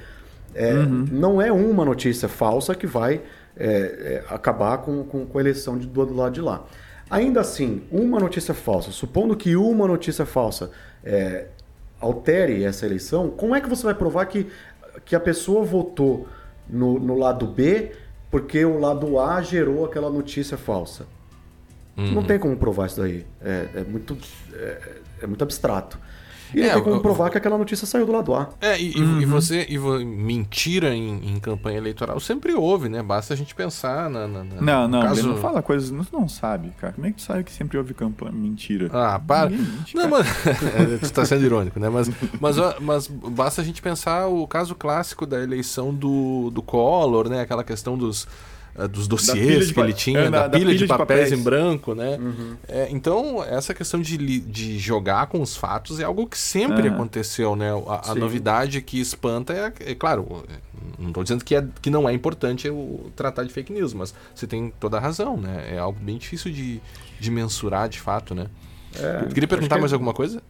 É, uhum. Não é uma notícia falsa que vai é, é, acabar com, com, com, a eleição de, do lado de lá. Ainda assim, uma notícia falsa, supondo que uma notícia falsa é, altere essa eleição, como é que você vai provar que, que a pessoa votou no, no lado B porque o lado A gerou aquela notícia falsa? Uhum. Não tem como provar isso daí. É, é muito, é, é, muito abstrato. E é, não tem como provar que aquela notícia saiu do lado A. É, e, uhum. e você. E mentira em, em, campanha eleitoral sempre houve, né? Basta a gente pensar na. na, na não, não, caso... ele não fala coisas. Não, não sabe, cara. Como é que tu sabe que sempre houve campanha mentira? Ah, para. Mente, não, mas. É, tu tá sendo irônico, né? Mas, mas, mas basta a gente pensar o caso clássico da eleição do, do Collor, né? Aquela questão dos dos dossiês que ele tinha, é, da, pilha, pilha, de, papéis, papéis em branco, né? Uhum. É, então, essa questão de, de jogar com os fatos é algo que sempre uhum. aconteceu, né? A, a novidade que espanta é, é claro, não estou dizendo que, é, que não é importante o tratar de fake news, mas você tem toda a razão, né? É algo bem difícil de, de mensurar de fato, né? É, Queria perguntar mais alguma coisa?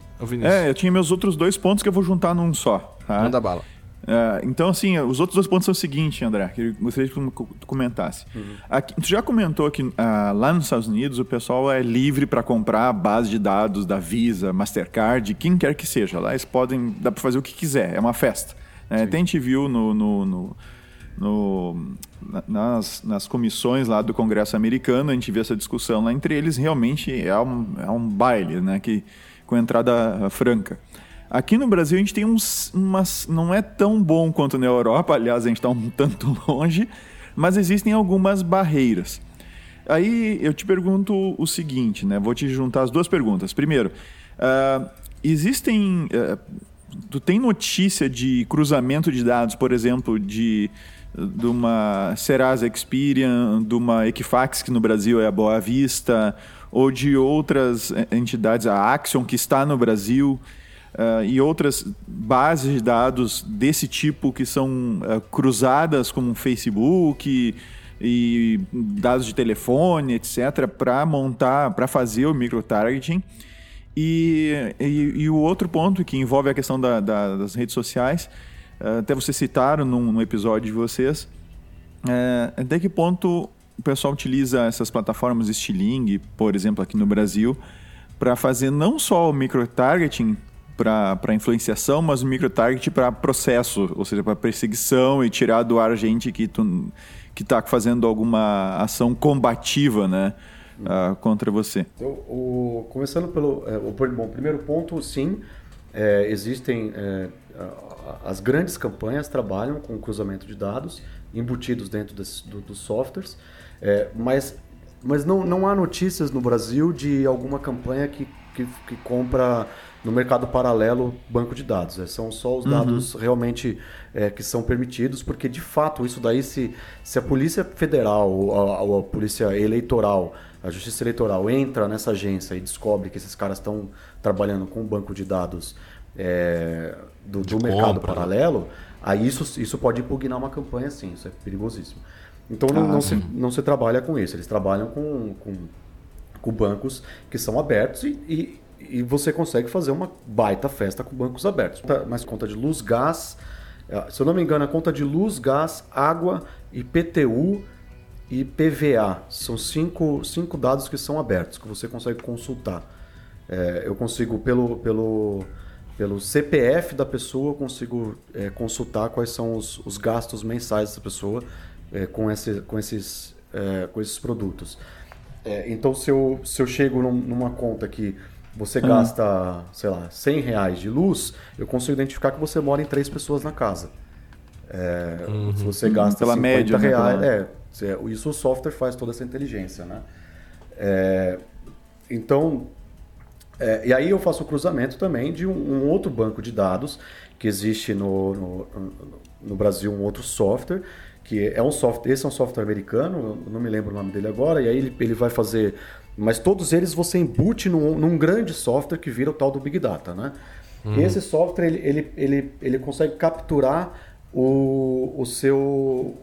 É, eu tinha meus outros dois pontos que eu vou juntar num só. Tá? Manda bala. É, então, assim, os outros dois pontos são o seguinte, André, que eu gostaria que tu comentasse. Uhum. Aqui, tu já comentou que uh, lá nos Estados Unidos o pessoal é livre para comprar a base de dados da Visa, Mastercard, quem quer que seja. Lá eles podem, dá para fazer o que quiser, é uma festa. É, até a gente viu no, no, no, no nas, nas comissões lá do Congresso americano, a gente viu essa discussão lá entre eles, realmente é um, é um baile, né, que, com entrada franca. Aqui no Brasil a gente tem uns, umas. Não é tão bom quanto na Europa, aliás, a gente está um tanto longe, mas existem algumas barreiras. Aí eu te pergunto o seguinte, né? Vou te juntar as duas perguntas. Primeiro, uh, existem. Uh, tu tem notícia de cruzamento de dados, por exemplo, de, de uma Serasa Experian, de uma Equifax, que no Brasil é a Boa Vista, ou de outras entidades, a Axion, que está no Brasil uh, e outras bases de dados desse tipo que são uh, cruzadas com Facebook e, e dados de telefone, etc., para montar, para fazer o microtargeting. E, e, e, o outro ponto que envolve a questão da, da, das redes sociais até vocês citaram num, num episódio de vocês, até que ponto o pessoal utiliza essas plataformas Stiling, por exemplo, aqui no Brasil, para fazer não só o microtargeting para influenciação, mas o microtargeting para processo, ou seja, para perseguição e tirar do ar gente que tu, que está fazendo alguma ação combativa, né? Uh, contra você. Então, o, começando pelo é, o, bom, primeiro ponto, sim, é, existem é, as grandes campanhas trabalham com cruzamento de dados embutidos dentro desse, do, dos softwares, mas, mas não, não há notícias no Brasil de alguma campanha que, que, que compra no mercado paralelo banco de dados. É, são só os dados uhum. realmente é, que são permitidos, porque de fato isso daí, se, se a Polícia Federal ou a, a, Polícia Eleitoral, a Justiça Eleitoral entra nessa agência e descobre que esses caras estão trabalhando com um banco de dados é, do, do mercado né? paralelo, aí isso, isso pode impugnar uma campanha sim, isso é perigosíssimo. Então não, ah, não se, não se trabalha com isso, eles trabalham com, com, com bancos que são abertos e, e, e, você consegue fazer uma baita festa com bancos abertos. Mas conta de luz, gás, é, se eu não me engano, a conta de luz, gás, água, IPTU e PVA. São cinco, cinco dados que são abertos, que você consegue consultar. É, eu consigo, pelo, pelo pelo CPF da pessoa, eu consigo é, consultar quais são os, os, gastos mensais dessa pessoa é, com, esse, com, esses, é, com esses produtos. É, então, se eu, se eu chego num, numa conta que você gasta, sei lá, 100 reais de luz, eu consigo identificar que você mora em três pessoas na casa. É, uhum. Se você gasta Pela 50 média, né, reais, né? é, isso o software faz toda essa inteligência, né? É, então, é, e aí eu faço o cruzamento também de um, um, outro banco de dados que existe no, no, no, Brasil, um outro software, que é um software, esse é um software americano, não me lembro o nome dele agora, e aí ele, ele vai fazer. Mas todos eles você embute num, num grande software que vira o tal do Big Data, né? Uhum. esse software ele, ele, ele, ele consegue capturar o, o, seu,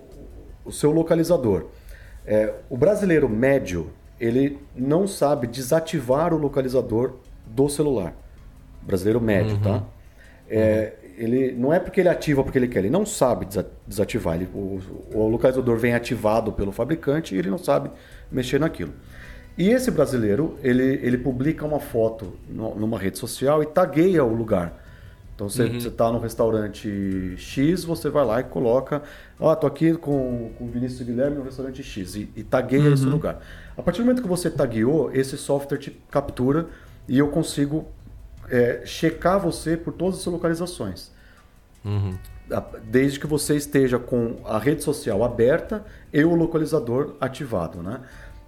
o seu localizador. É, o brasileiro médio, ele não sabe desativar o localizador do celular. Brasileiro médio, tá? uhum. tá? É, ele não é porque ele ativa porque ele quer, ele não sabe desativar. Ele, o, o, localizador vem ativado pelo fabricante e ele não sabe mexer naquilo. E esse brasileiro, ele, ele publica uma foto no, numa rede social e tagueia o lugar. Então você uhum. está no restaurante X, você vai lá e coloca, ó, oh, tô aqui com, com o Vinícius Guilherme no restaurante X e, e tagueia uhum. esse lugar. A partir do momento que você tagueou, esse software te captura e eu consigo é, checar você por todas as suas localizações. Uhum. Desde que você esteja com a rede social aberta e o localizador ativado, né?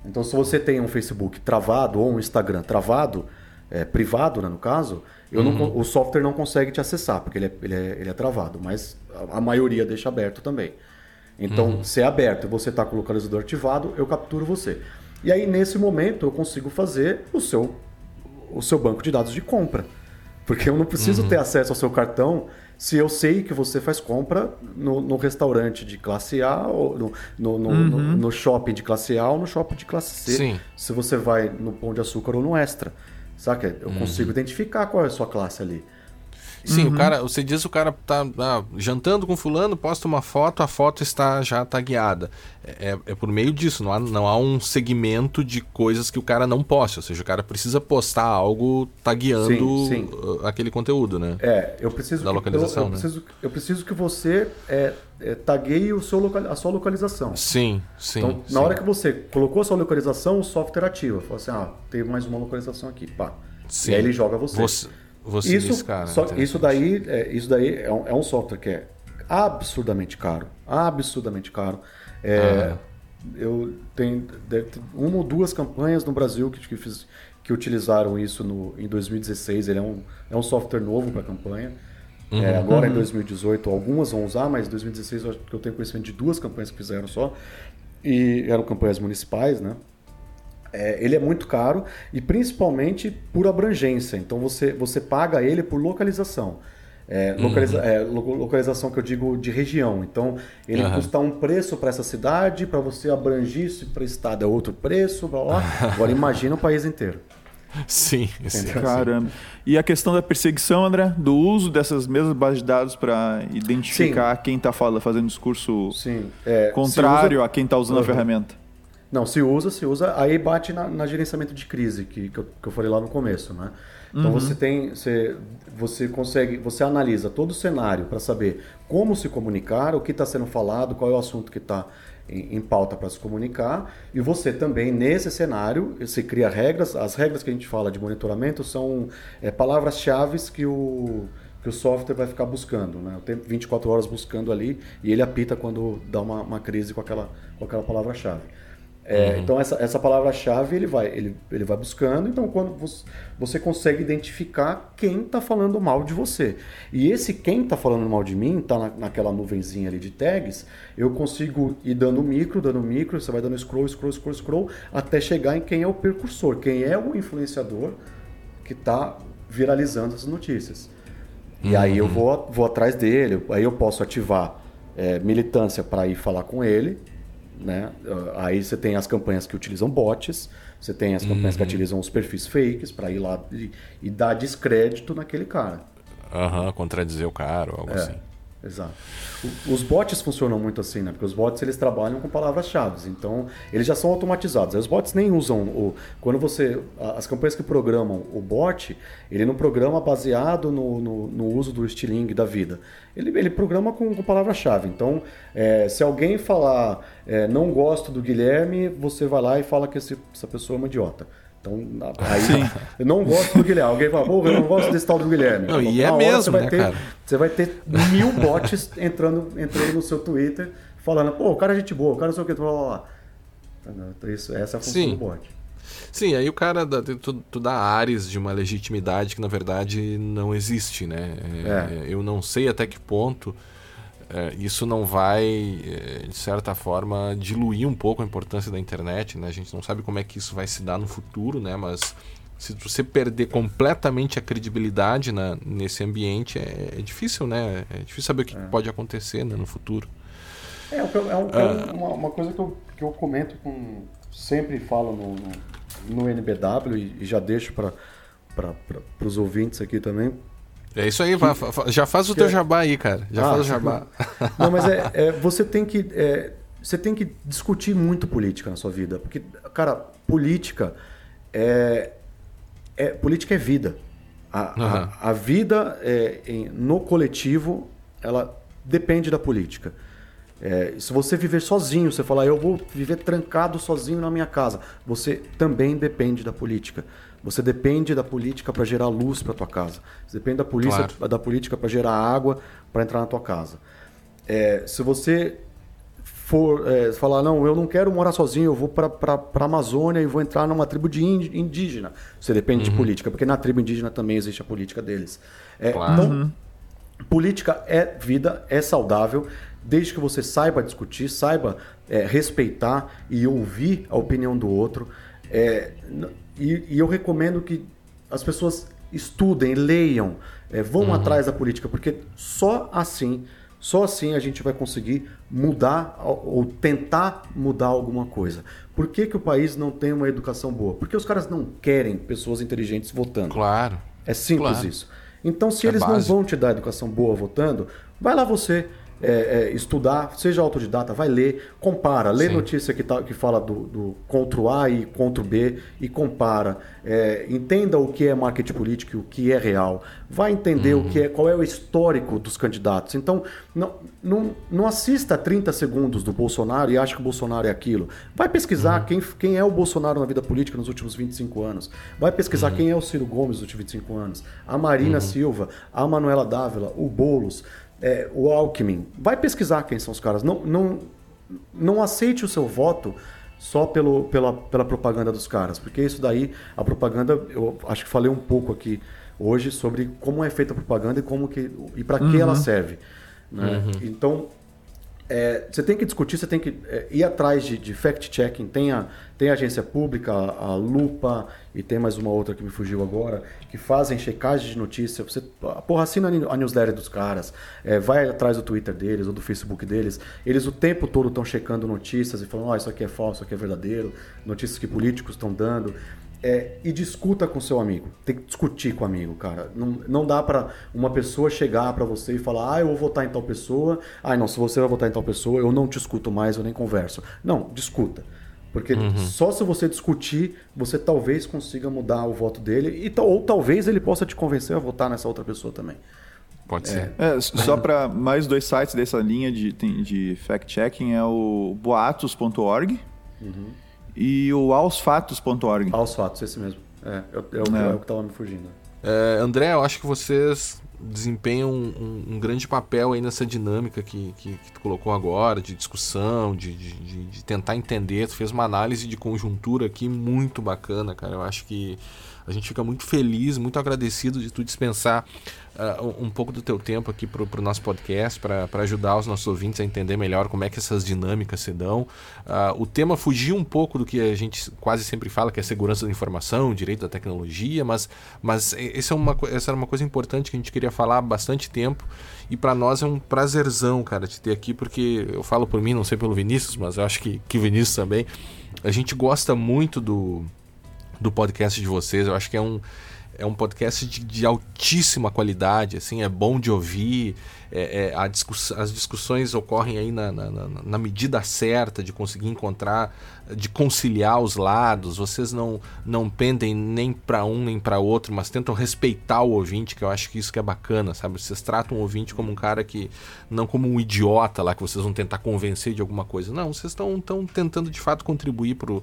Então, se você tem um Facebook travado ou um Instagram travado, é, privado, né, no caso, uhum. não, o software não consegue te acessar, porque ele é, ele é, ele é travado, mas a, a, maioria deixa aberto também. Então, uhum. se é aberto e você está com o localizador ativado, eu capturo você. E aí, nesse momento, eu consigo fazer o seu, o seu banco de dados de compra. Porque eu não preciso uhum. ter acesso ao seu cartão se eu sei que você faz compra no, no restaurante de classe A, ou no, no, no, uhum. no, shopping de classe A ou no shopping de classe C. Sim. Se você vai no Pão de Açúcar ou no Extra. Saca? Eu uhum. consigo identificar qual é a sua classe ali. Sim, uhum. o cara, você diz que o cara tá ah, jantando com fulano, posta uma foto, a foto está já tagueada. É, é, é por meio disso, não há, não há um segmento de coisas que o cara não poste. Ou seja, o cara precisa postar algo tagueando sim, sim. Uh, aquele conteúdo, né? É, eu preciso. Da que, localização, eu, eu né? Preciso, eu preciso que você é, é, tagueie o seu local, a sua localização. Sim, sim. Então, sim. na hora que você colocou a sua localização, o software ativa. Fala assim, ah, tem mais uma localização aqui, pá. Sim. E aí ele joga você. você... Você isso, cara, só, isso daí, é, isso daí é um, é um, software que é absurdamente caro. Absurdamente caro. É, ah. Eu tenho uma ou duas campanhas no Brasil que, que, fiz, que utilizaram isso no, em 2016. Ele é um, é um software novo para campanha. É, uhum. É, agora uhum. em 2018 algumas vão usar, mas em 2016 eu, eu tenho conhecimento de duas campanhas que fizeram só. E eram campanhas municipais, né? É, ele é muito caro e principalmente por abrangência. Então você, você paga ele por localização. É, localiza, uhum. é, localização que eu digo de região. Então, ele uhum. custa um preço para essa cidade, para você abranger isso para o estado é outro preço, blá, blá. Agora imagina o país inteiro. Sim, sim. Caramba. E a questão da perseguição, André, do uso dessas mesmas bases de dados para identificar sim. quem está fazendo discurso é, contrário usa... a quem está usando uhum. a ferramenta. Não, se usa, se usa, aí bate na, na gerenciamento de crise, que, que eu, que, eu, falei lá no começo, né? Então uhum. você tem, você, você consegue, você analisa todo o cenário para saber como se comunicar, o que está sendo falado, qual é o assunto que está em, em, pauta para se comunicar, e você também nesse cenário você cria regras. As regras que a gente fala de monitoramento são é, palavras-chave que o que o software vai ficar buscando, né? O tempo 24 horas buscando ali e ele apita quando dá uma, uma crise com aquela, com aquela palavra-chave. É, uhum. Então essa, essa palavra-chave ele vai, ele, ele vai buscando, então quando você, você consegue identificar quem está falando mal de você. E esse quem está falando mal de mim, está na, naquela nuvenzinha ali de tags, eu consigo ir dando micro, dando micro, você vai dando scroll, scroll, scroll, scroll, até chegar em quem é o percursor, quem é o influenciador que está viralizando as notícias. Uhum. E aí eu uhum. vou, vou atrás dele, aí eu posso ativar é, militância para ir falar com ele né? Aí você tem as campanhas que utilizam bots, você tem as campanhas uhum. que utilizam os perfis fakes para ir lá e, e, dar descrédito naquele cara. Aham, uhum, contradizer o cara ou algo é. assim. Exato. Os bots funcionam muito assim, né? Porque os bots eles trabalham com palavras-chave, então eles já são automatizados. Os bots nem usam o quando você as campanhas que programam o bot, ele não programa baseado no, no, no uso do estiling da vida. Ele, ele programa com, com palavra-chave. Então, é, se alguém falar é, não gosto do Guilherme, você vai lá e fala que esse, essa pessoa é uma idiota. Então, aí, Sim. eu não gosto do Guilherme. Alguém fala, pô, eu não gosto desse tal do Guilherme. Não, e é mesmo, você vai, né, ter, cara? você vai ter mil bots entrando, entrando no seu Twitter falando, pô, o cara é gente boa, o cara não sei o que, blá, blá, blá. Então, isso, essa é a função Sim. do bot. Sim, aí o cara dá, tu, tu dá ares de uma legitimidade que na verdade não existe, né? É, é. Eu não sei até que ponto é, isso não vai, é, de certa forma, diluir um pouco a importância da internet, né? A gente não sabe como é que isso vai se dar no futuro, né? Mas se você perder completamente a credibilidade na, nesse ambiente, é, é difícil, né? É difícil saber o que é. pode acontecer né, no futuro. É, é, um, é uma, uma, coisa que eu, que eu comento com. Sempre falo no, no, no NBW e, e já deixo para os ouvintes aqui também é isso aí, que, já faz o teu é- jabá aí, cara. Já ah, faz o jabá. Não, mas é, é você tem que é, você tem que discutir muito política na sua vida, porque cara, política é, é política é vida. A, uhum. a, a, vida é, em, no coletivo ela depende da política. É, se você viver sozinho, você falar, eu vou viver trancado sozinho na minha casa, você também depende da política. Você depende da política para gerar luz para tua casa. Você depende da, polícia, claro. da política para gerar água para entrar na tua casa. É, se você for é, falar, não, eu não quero morar sozinho, eu vou para a Amazônia e vou entrar numa tribo de indígena. Você depende uhum. de política, porque na tribo indígena também existe a política deles. É, claro. Então, uhum. política é vida, é saudável, desde que você saiba discutir, saiba é, respeitar e ouvir a opinião do outro. É, e, e eu recomendo que as pessoas estudem, leiam, é, vão uhum. atrás da política, porque só assim, só assim a gente vai conseguir mudar ou tentar mudar alguma coisa. Por que, que o país não tem uma educação boa? Porque os caras não querem pessoas inteligentes votando. Claro. É simples claro. isso. Então, se é eles básico. não vão te dar educação boa votando, vai lá você é, é, estudar, seja autodidata, vai ler, compara, lê Sim. notícia que, tá, que fala do, do contra o A e contra o B e compara. É, entenda o que é marketing político e o que é real. Vai entender uhum. o que é, qual é o histórico dos candidatos. Então, não, não, não assista 30 segundos do Bolsonaro e ache que o Bolsonaro é aquilo. Vai pesquisar uhum. quem, quem é o Bolsonaro na vida política nos últimos 25 anos. Vai pesquisar uhum. quem é o Ciro Gomes nos últimos 25 anos. A Marina uhum. Silva, a Manuela Dávila, o Boulos é, o Alckmin. Vai pesquisar quem são os caras. Não, não, não aceite o seu voto só pelo, pela, pela propaganda dos caras, porque isso daí, a propaganda, eu acho que falei um pouco aqui hoje sobre como é feita a propaganda e como que e para uhum. que ela uhum. serve. Né? Uhum. Então, é, você tem que discutir, você tem que é, ir atrás de, de fact-checking. Tem a, tem a agência pública, a, Lupa e tem mais uma outra que me fugiu agora, que fazem checagem de notícia. Você, porra, assina a newsletter dos caras, é, vai atrás do Twitter deles ou do Facebook deles. Eles o tempo todo estão checando notícias e falando: oh, isso aqui é falso, isso aqui é verdadeiro, notícias que políticos estão dando. É, e discuta com seu amigo. Tem que discutir com o amigo, cara. Não, não dá para uma pessoa chegar para você e falar, ah, eu vou votar em tal pessoa. Ah, não, se você vai votar em tal pessoa, eu não te escuto mais, eu nem converso. Não, discuta. Porque uhum. só se você discutir, você talvez consiga mudar o voto dele, e, ou talvez ele possa te convencer a votar nessa outra pessoa também. Pode ser. É, só para mais dois sites dessa linha de, de fact-checking é o boatos.org uhum. E o aosfatos.org. Aosfatos, esse mesmo. É, é, é, o, é. é o que estava me fugindo. É, André, eu acho que vocês desempenham um, um, grande papel aí nessa dinâmica que, que, que, tu colocou agora, de discussão, de, de, de tentar entender. Tu fez uma análise de conjuntura aqui muito bacana, cara. Eu acho que a gente fica muito feliz, muito agradecido de tu dispensar uh, um pouco do teu tempo aqui para o nosso podcast, para ajudar os nossos ouvintes a entender melhor como é que essas dinâmicas se dão. Uh, o tema fugiu um pouco do que a gente quase sempre fala, que é segurança da informação, direito da tecnologia, mas, mas essa, é uma, essa era uma coisa importante que a gente queria falar há bastante tempo e para nós é um prazerzão, cara, te ter aqui, porque eu falo por mim, não sei pelo Vinícius, mas eu acho que, que Vinícius também. A gente gosta muito do, do podcast de vocês, eu acho que é um é um podcast de, de, altíssima qualidade, assim, é bom de ouvir, é, é, discuss, as discussões ocorrem aí na, na, na, medida certa de conseguir encontrar, de conciliar os lados, vocês não, não pendem nem para um nem para outro, mas tentam respeitar o ouvinte, que eu acho que isso que é bacana, sabe? Vocês tratam o ouvinte como um cara que, não como um idiota lá, que vocês vão tentar convencer de alguma coisa, não, vocês estão tentando de fato contribuir para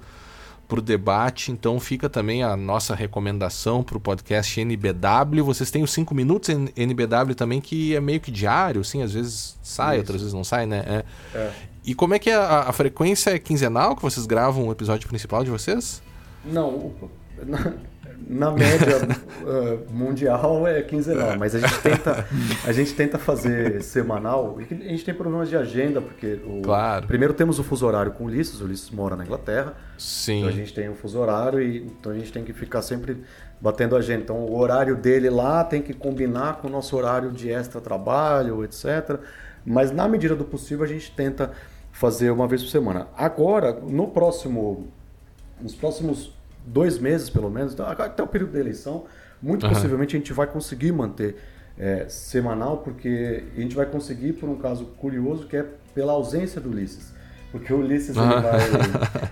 para o debate. Então fica também a nossa recomendação para o podcast NBW. Vocês têm os 5 minutos NBW também, que é meio que diário, assim, às vezes sai, Isso. outras vezes não sai, né? É. É. E como é que é a, a, frequência é quinzenal que vocês gravam o episódio principal de vocês? Não, na média uh, mundial é quinzenal, mas a gente tenta, a gente tenta fazer semanal. E a gente tem problemas de agenda, porque o, claro. primeiro temos o fuso horário com o Ulisses, o Ulisses mora na Inglaterra. Sim. Então a gente tem o fuso horário e então a gente tem que ficar sempre batendo a agenda. Então o horário dele lá tem que combinar com o nosso horário de extra trabalho, etc. Mas na medida do possível a gente tenta fazer uma vez por semana. Agora, no próximo nos próximos dois meses pelo menos, então, até o período da eleição, muito uhum. possivelmente a gente vai conseguir manter é, semanal, porque a gente vai conseguir por um caso curioso que é pela ausência do Ulisses. Porque o Ulisses uhum. ele, vai,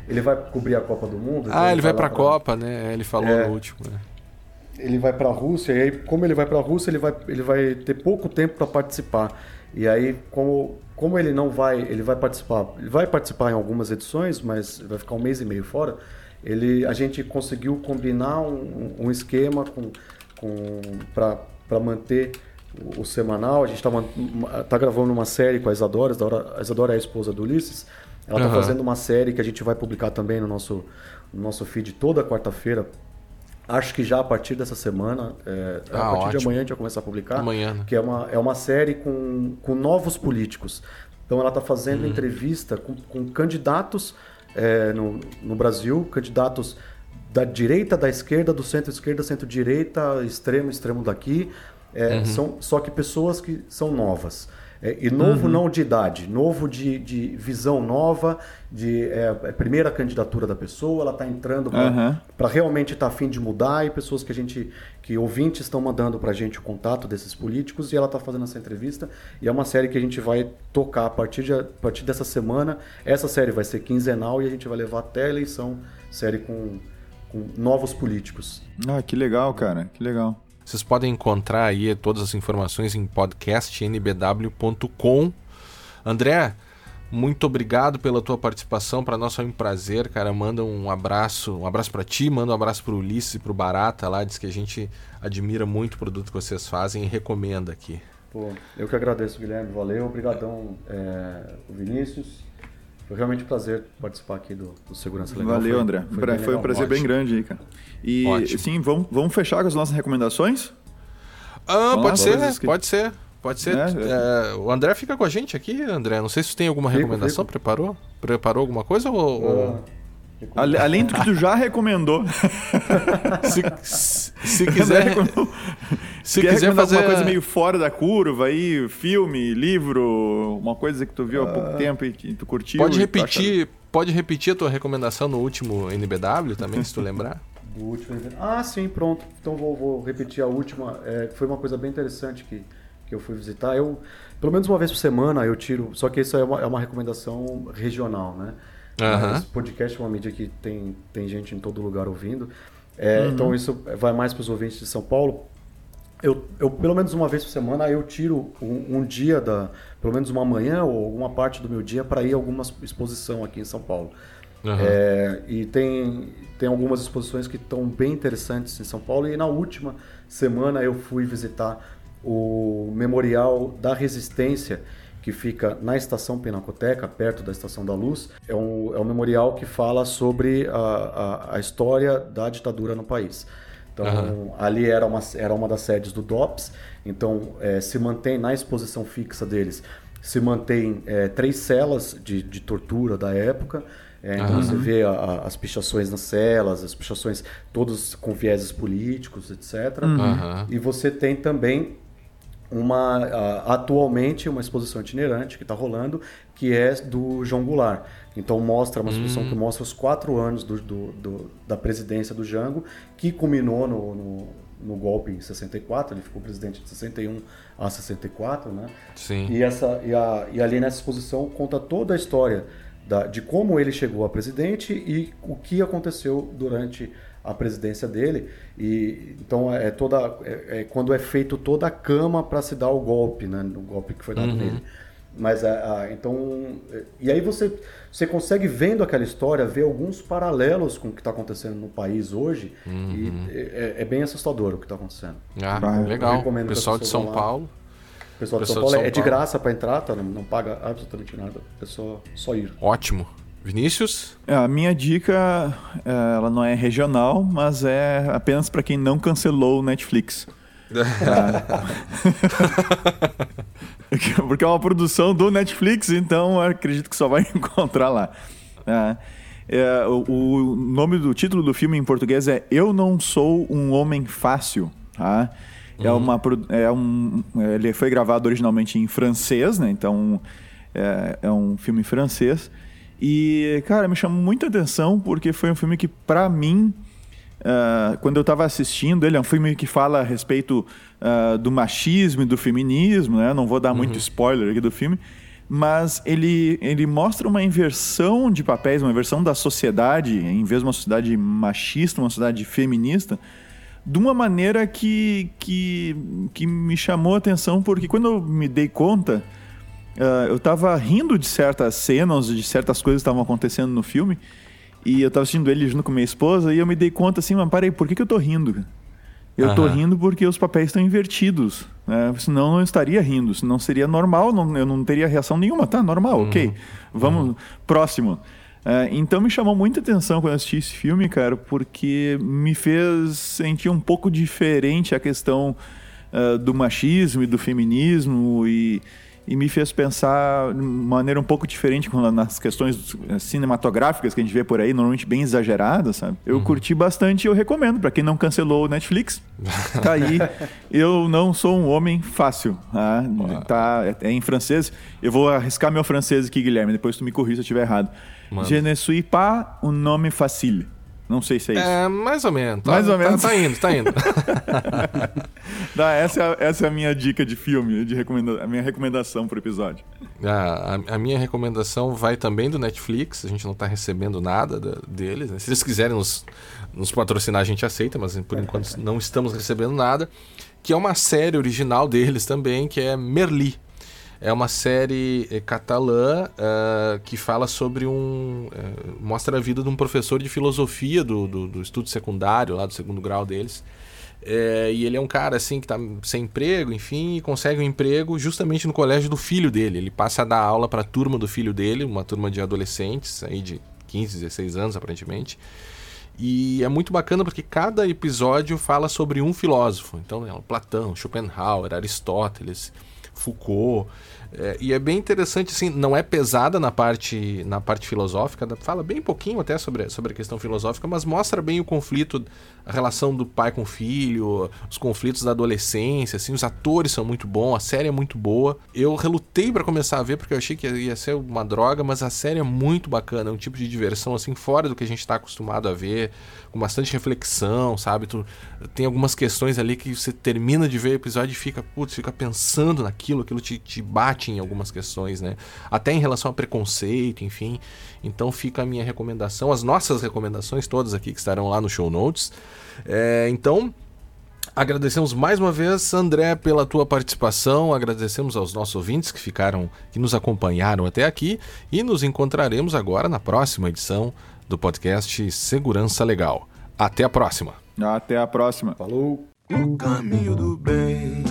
ele vai cobrir a Copa do Mundo. Ah, ele vai, vai para a Copa, né? Ele falou é, no último. Né? Ele vai para a Rússia, e aí, como ele vai para a Rússia, ele vai, ele vai ter pouco tempo para participar. E aí, como, como ele não vai, ele vai participar, ele vai participar em algumas edições, mas vai ficar um mês e meio fora ele, a gente conseguiu combinar um, um esquema com, com, para manter o, o, semanal. A gente está tá gravando uma série com a Isadora, a Isadora é a esposa do Ulisses. Ela está uhum. fazendo uma série que a gente vai publicar também no nosso, no nosso feed toda quarta-feira. Acho que já a partir dessa semana, é, ah, a partir ótimo. de amanhã a gente vai começar a publicar. Amanhã. Né? Que é uma, é uma série com, com novos políticos. Então ela está fazendo uhum. entrevista com, com candidatos é, no, no Brasil, candidatos da direita, da esquerda, do centro-esquerda, centro-direita, extremo, extremo daqui. É, uhum. são, só que pessoas que são novas. É, e novo uhum. não de idade, novo de, de visão nova, de é, é primeira candidatura da pessoa, ela está entrando para uhum. realmente estar tá afim de mudar e pessoas que a gente, que ouvintes estão mandando para a gente o contato desses políticos e ela está fazendo essa entrevista e é uma série que a gente vai tocar a partir, de, a partir dessa semana. Essa série vai ser quinzenal e a gente vai levar até a eleição, série com, com novos políticos. Ah, que legal, cara, que legal. Vocês podem encontrar aí todas as informações em podcastnbw.com. André, muito obrigado pela tua participação. Para nós foi um prazer, cara. Manda um abraço, um abraço para ti, manda um abraço para o Ulisses e para o Barata lá. Diz que a gente admira muito o produto que vocês fazem e recomenda aqui. Pô, eu que agradeço, Guilherme. Valeu, obrigadão, é, Vinícius. Foi realmente um prazer participar aqui do, do Segurança Legal. Valeu, foi, André. Foi, foi um prazer Ótimo. bem grande aí, cara. E Ótimo. sim, vamos, vamos fechar com as nossas recomendações? Ah, pode, ser, pode ser, pode ser. Pode ser. É, o André fica com a gente aqui, André. Não sei se tu tem alguma fico, recomendação. Fico. Preparou? Preparou alguma coisa ou... ou... Além do que tu já recomendou. se, se quiser. se quiser fazer uma coisa meio fora da curva aí, filme, livro, uma coisa que tu viu há pouco uh, tempo e tu curtiu. Pode repetir, pode repetir a tua recomendação no último NBW também, se tu lembrar? O último. Ah, sim, pronto. Então vou, vou repetir a última. É, foi uma coisa bem interessante que, que eu fui visitar. Eu, pelo menos uma vez por semana, eu tiro. Só que isso é uma, é uma recomendação regional, né? Aham. Esse podcast é uma mídia que tem, tem gente em todo lugar ouvindo. É, Uhum. Então isso vai mais para os ouvintes de São Paulo. Eu, eu, pelo menos uma vez por semana, eu tiro um, um dia, da, pelo menos uma manhã ou alguma parte do meu dia para ir a alguma exposição aqui em São Paulo. Aham. É, e tem, tem algumas exposições que estão bem interessantes em São Paulo. E na última semana eu fui visitar o Memorial da Resistência, que fica na Estação Pinacoteca, perto da Estação da Luz. É um, é um memorial que fala sobre a, a, a história da ditadura no país. Então, Aham. ali era uma, era uma das sedes do DOPS, então eh, se mantém na exposição fixa deles, se mantém eh, três celas de, de tortura da época. Eh, então Aham. você vê a- a- as pichações nas celas, as pichações todas com vieses políticos, etc. Aham. E você tem também uma a- atualmente uma exposição itinerante que está rolando que é do João Goulart então mostra uma exposição Hum. que mostra os quatro anos do, do- do- da presidência do Jango que culminou no, no, no golpe em 64 ele ficou presidente de 61 a 64 né Sim. e, essa, e, a- e ali nessa exposição conta toda a história da- de como ele chegou a presidente e o que aconteceu durante a presidência dele. E então é toda é, é quando é feito toda a cama para se dar o golpe, né? O golpe que foi dado Uhum. nele. Mas a, a- então é, e aí você você consegue vendo aquela história ver alguns paralelos com o que está acontecendo no país hoje e é, é bem assustador o que está acontecendo. Ah, eu legal. Pessoal de São. Paulo. O pessoal de São de Paulo é de graça para entrar, tá? Não, não paga absolutamente nada. É só, só ir. Ótimo. Vinícius? É, A minha dica, é, ela não é regional, mas é apenas para quem não cancelou o Netflix. Porque é uma produção do Netflix, então acredito que só vai encontrar lá. É, é, o, o nome do título do filme em português é Eu Não Sou um Homem Fácil. Tá? É uma, pro- é um, ele foi gravado originalmente em francês, né? então é, é um filme francês. E, cara, me chamou muita atenção porque foi um filme que, pra mim, ah, quando eu estava assistindo ele, é um filme que fala a respeito ah, do machismo e do feminismo, né? Não vou dar muito spoiler aqui do filme, mas ele, ele mostra uma inversão de papéis, uma inversão da sociedade, em vez de uma sociedade machista, uma sociedade feminista, de uma maneira que, que, que me chamou a atenção, porque quando eu me dei conta, ah, eu tava rindo de certas cenas, de certas coisas que estavam acontecendo no filme, e eu tava assistindo ele junto com minha esposa, e eu me dei conta assim, mas parei, por que, que eu tô rindo? Eu tô Aham. rindo porque os papéis estão invertidos. Né? Senão eu não estaria rindo. Senão seria normal, não- eu não teria reação nenhuma. Tá, normal, ok. Vamos, próximo. É, então me chamou muita atenção quando eu assisti esse filme, cara, porque me fez sentir um pouco diferente a questão ah, do machismo e do feminismo e, e me fez pensar de maneira um pouco diferente nas questões cinematográficas que a gente vê por aí, normalmente bem exageradas, sabe? Eu curti bastante e eu recomendo para quem não cancelou o Netflix. Tá aí. Eu não sou um homem fácil. Tá, tá é, é em francês. Eu vou arriscar meu francês aqui, Guilherme, depois tu me corrija se eu estiver errado. Manda. Je ne suis pas un homme facile. Não sei se é isso. É, mais ou menos. Tá- Mais ou tá- menos. Tá, indo, tá indo. Tá, essa, é a- essa é a minha dica de filme, de recomenda a minha recomendação pro episódio. a, a- a minha recomendação vai também do Netflix. A gente não tá recebendo nada da- deles. né? Se eles quiserem nos, nos patrocinar, a gente aceita, mas por enquanto não estamos recebendo nada. Que é uma série original deles também, que é Merli. É uma série eh, catalã ah, que fala sobre um. eh, mostra a vida de um professor de filosofia do, do, do estudo secundário, lá do segundo grau deles. É, e ele é um cara assim que tá sem emprego, enfim, e consegue um emprego justamente no colégio do filho dele. Ele passa a dar aula para a turma do filho dele, uma turma de adolescentes, aí de 15, 16 anos aparentemente. E é muito bacana porque cada episódio fala sobre um filósofo. Então, é Platão, Schopenhauer, Aristóteles. Foucault. É, e é bem interessante, assim, não é pesada na parte, na parte filosófica, fala bem pouquinho até sobre, sobre a questão filosófica, mas mostra bem o conflito, a relação do pai com o filho, os conflitos da adolescência, assim, os atores são muito bons, a série é muito boa. Eu relutei para começar a ver porque eu achei que ia ser uma droga, mas a série é muito bacana, é um tipo de diversão, assim, fora do que a gente está acostumado a ver, com bastante reflexão, sabe? Tu, tem algumas questões ali que você termina de ver o episódio e fica, putz, fica pensando naquilo, aquilo te, te bate em algumas questões, né? Até em relação a preconceito, enfim. Então fica a minha recomendação, as nossas recomendações todas aqui que estarão lá no show notes. É, então, Agradecemos mais uma vez, André, pela tua participação. Agradecemos aos nossos ouvintes que ficaram, que nos acompanharam até aqui e nos encontraremos agora na próxima edição do podcast Segurança Legal. Até a próxima. Até a próxima. Falou. O caminho do bem.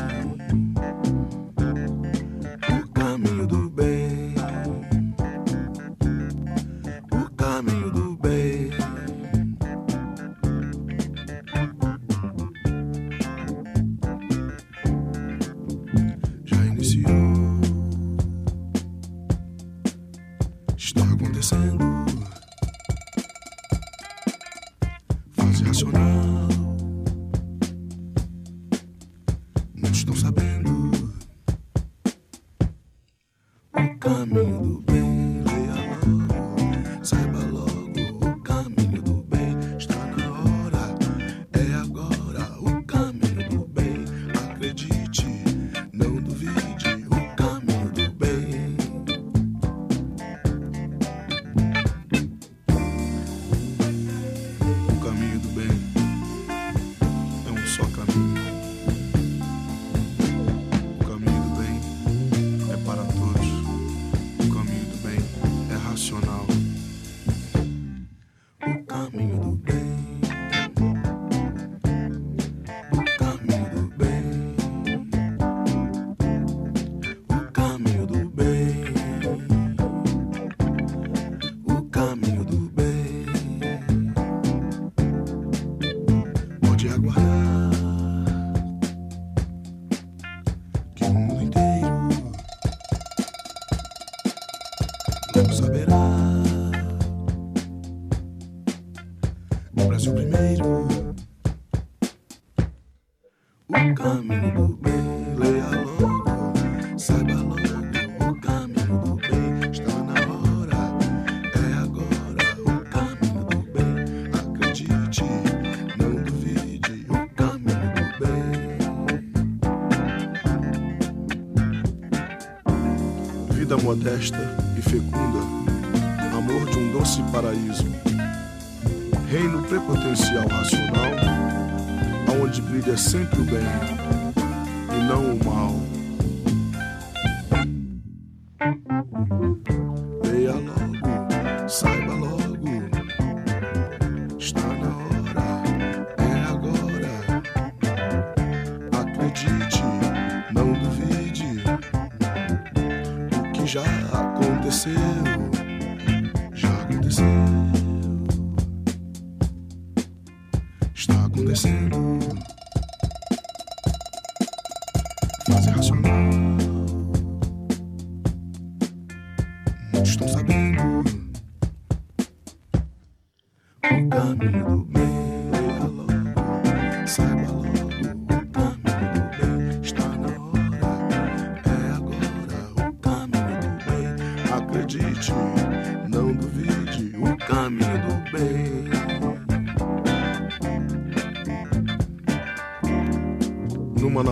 Modesta e fecunda, amor de um doce paraíso, reino prepotencial racional, aonde brilha sempre o bem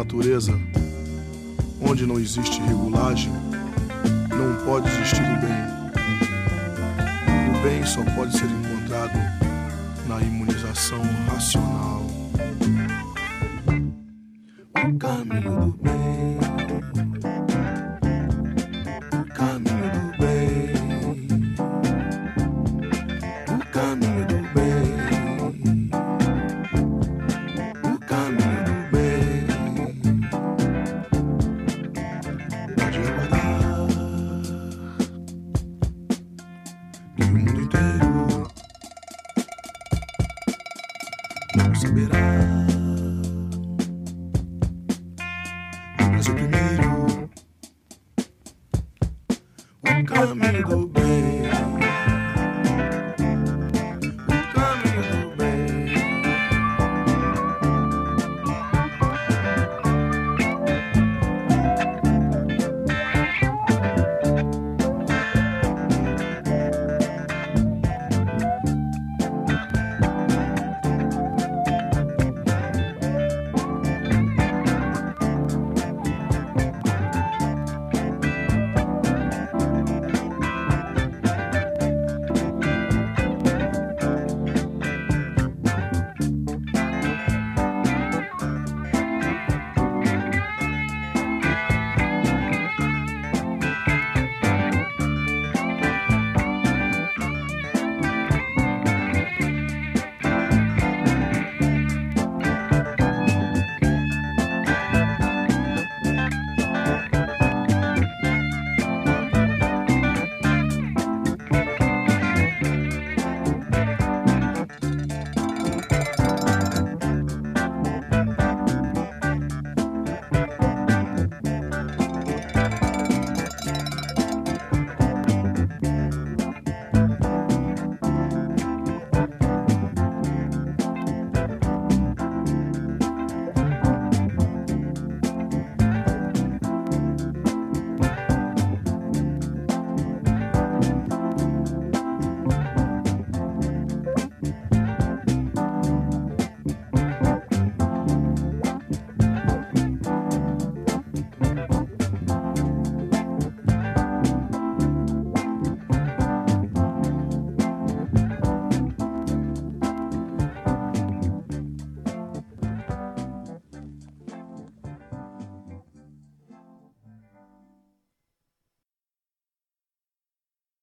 natureza, onde não existe regulagem, não pode existir o bem. O bem só pode ser encontrado na imunização racional. O caminho do bem.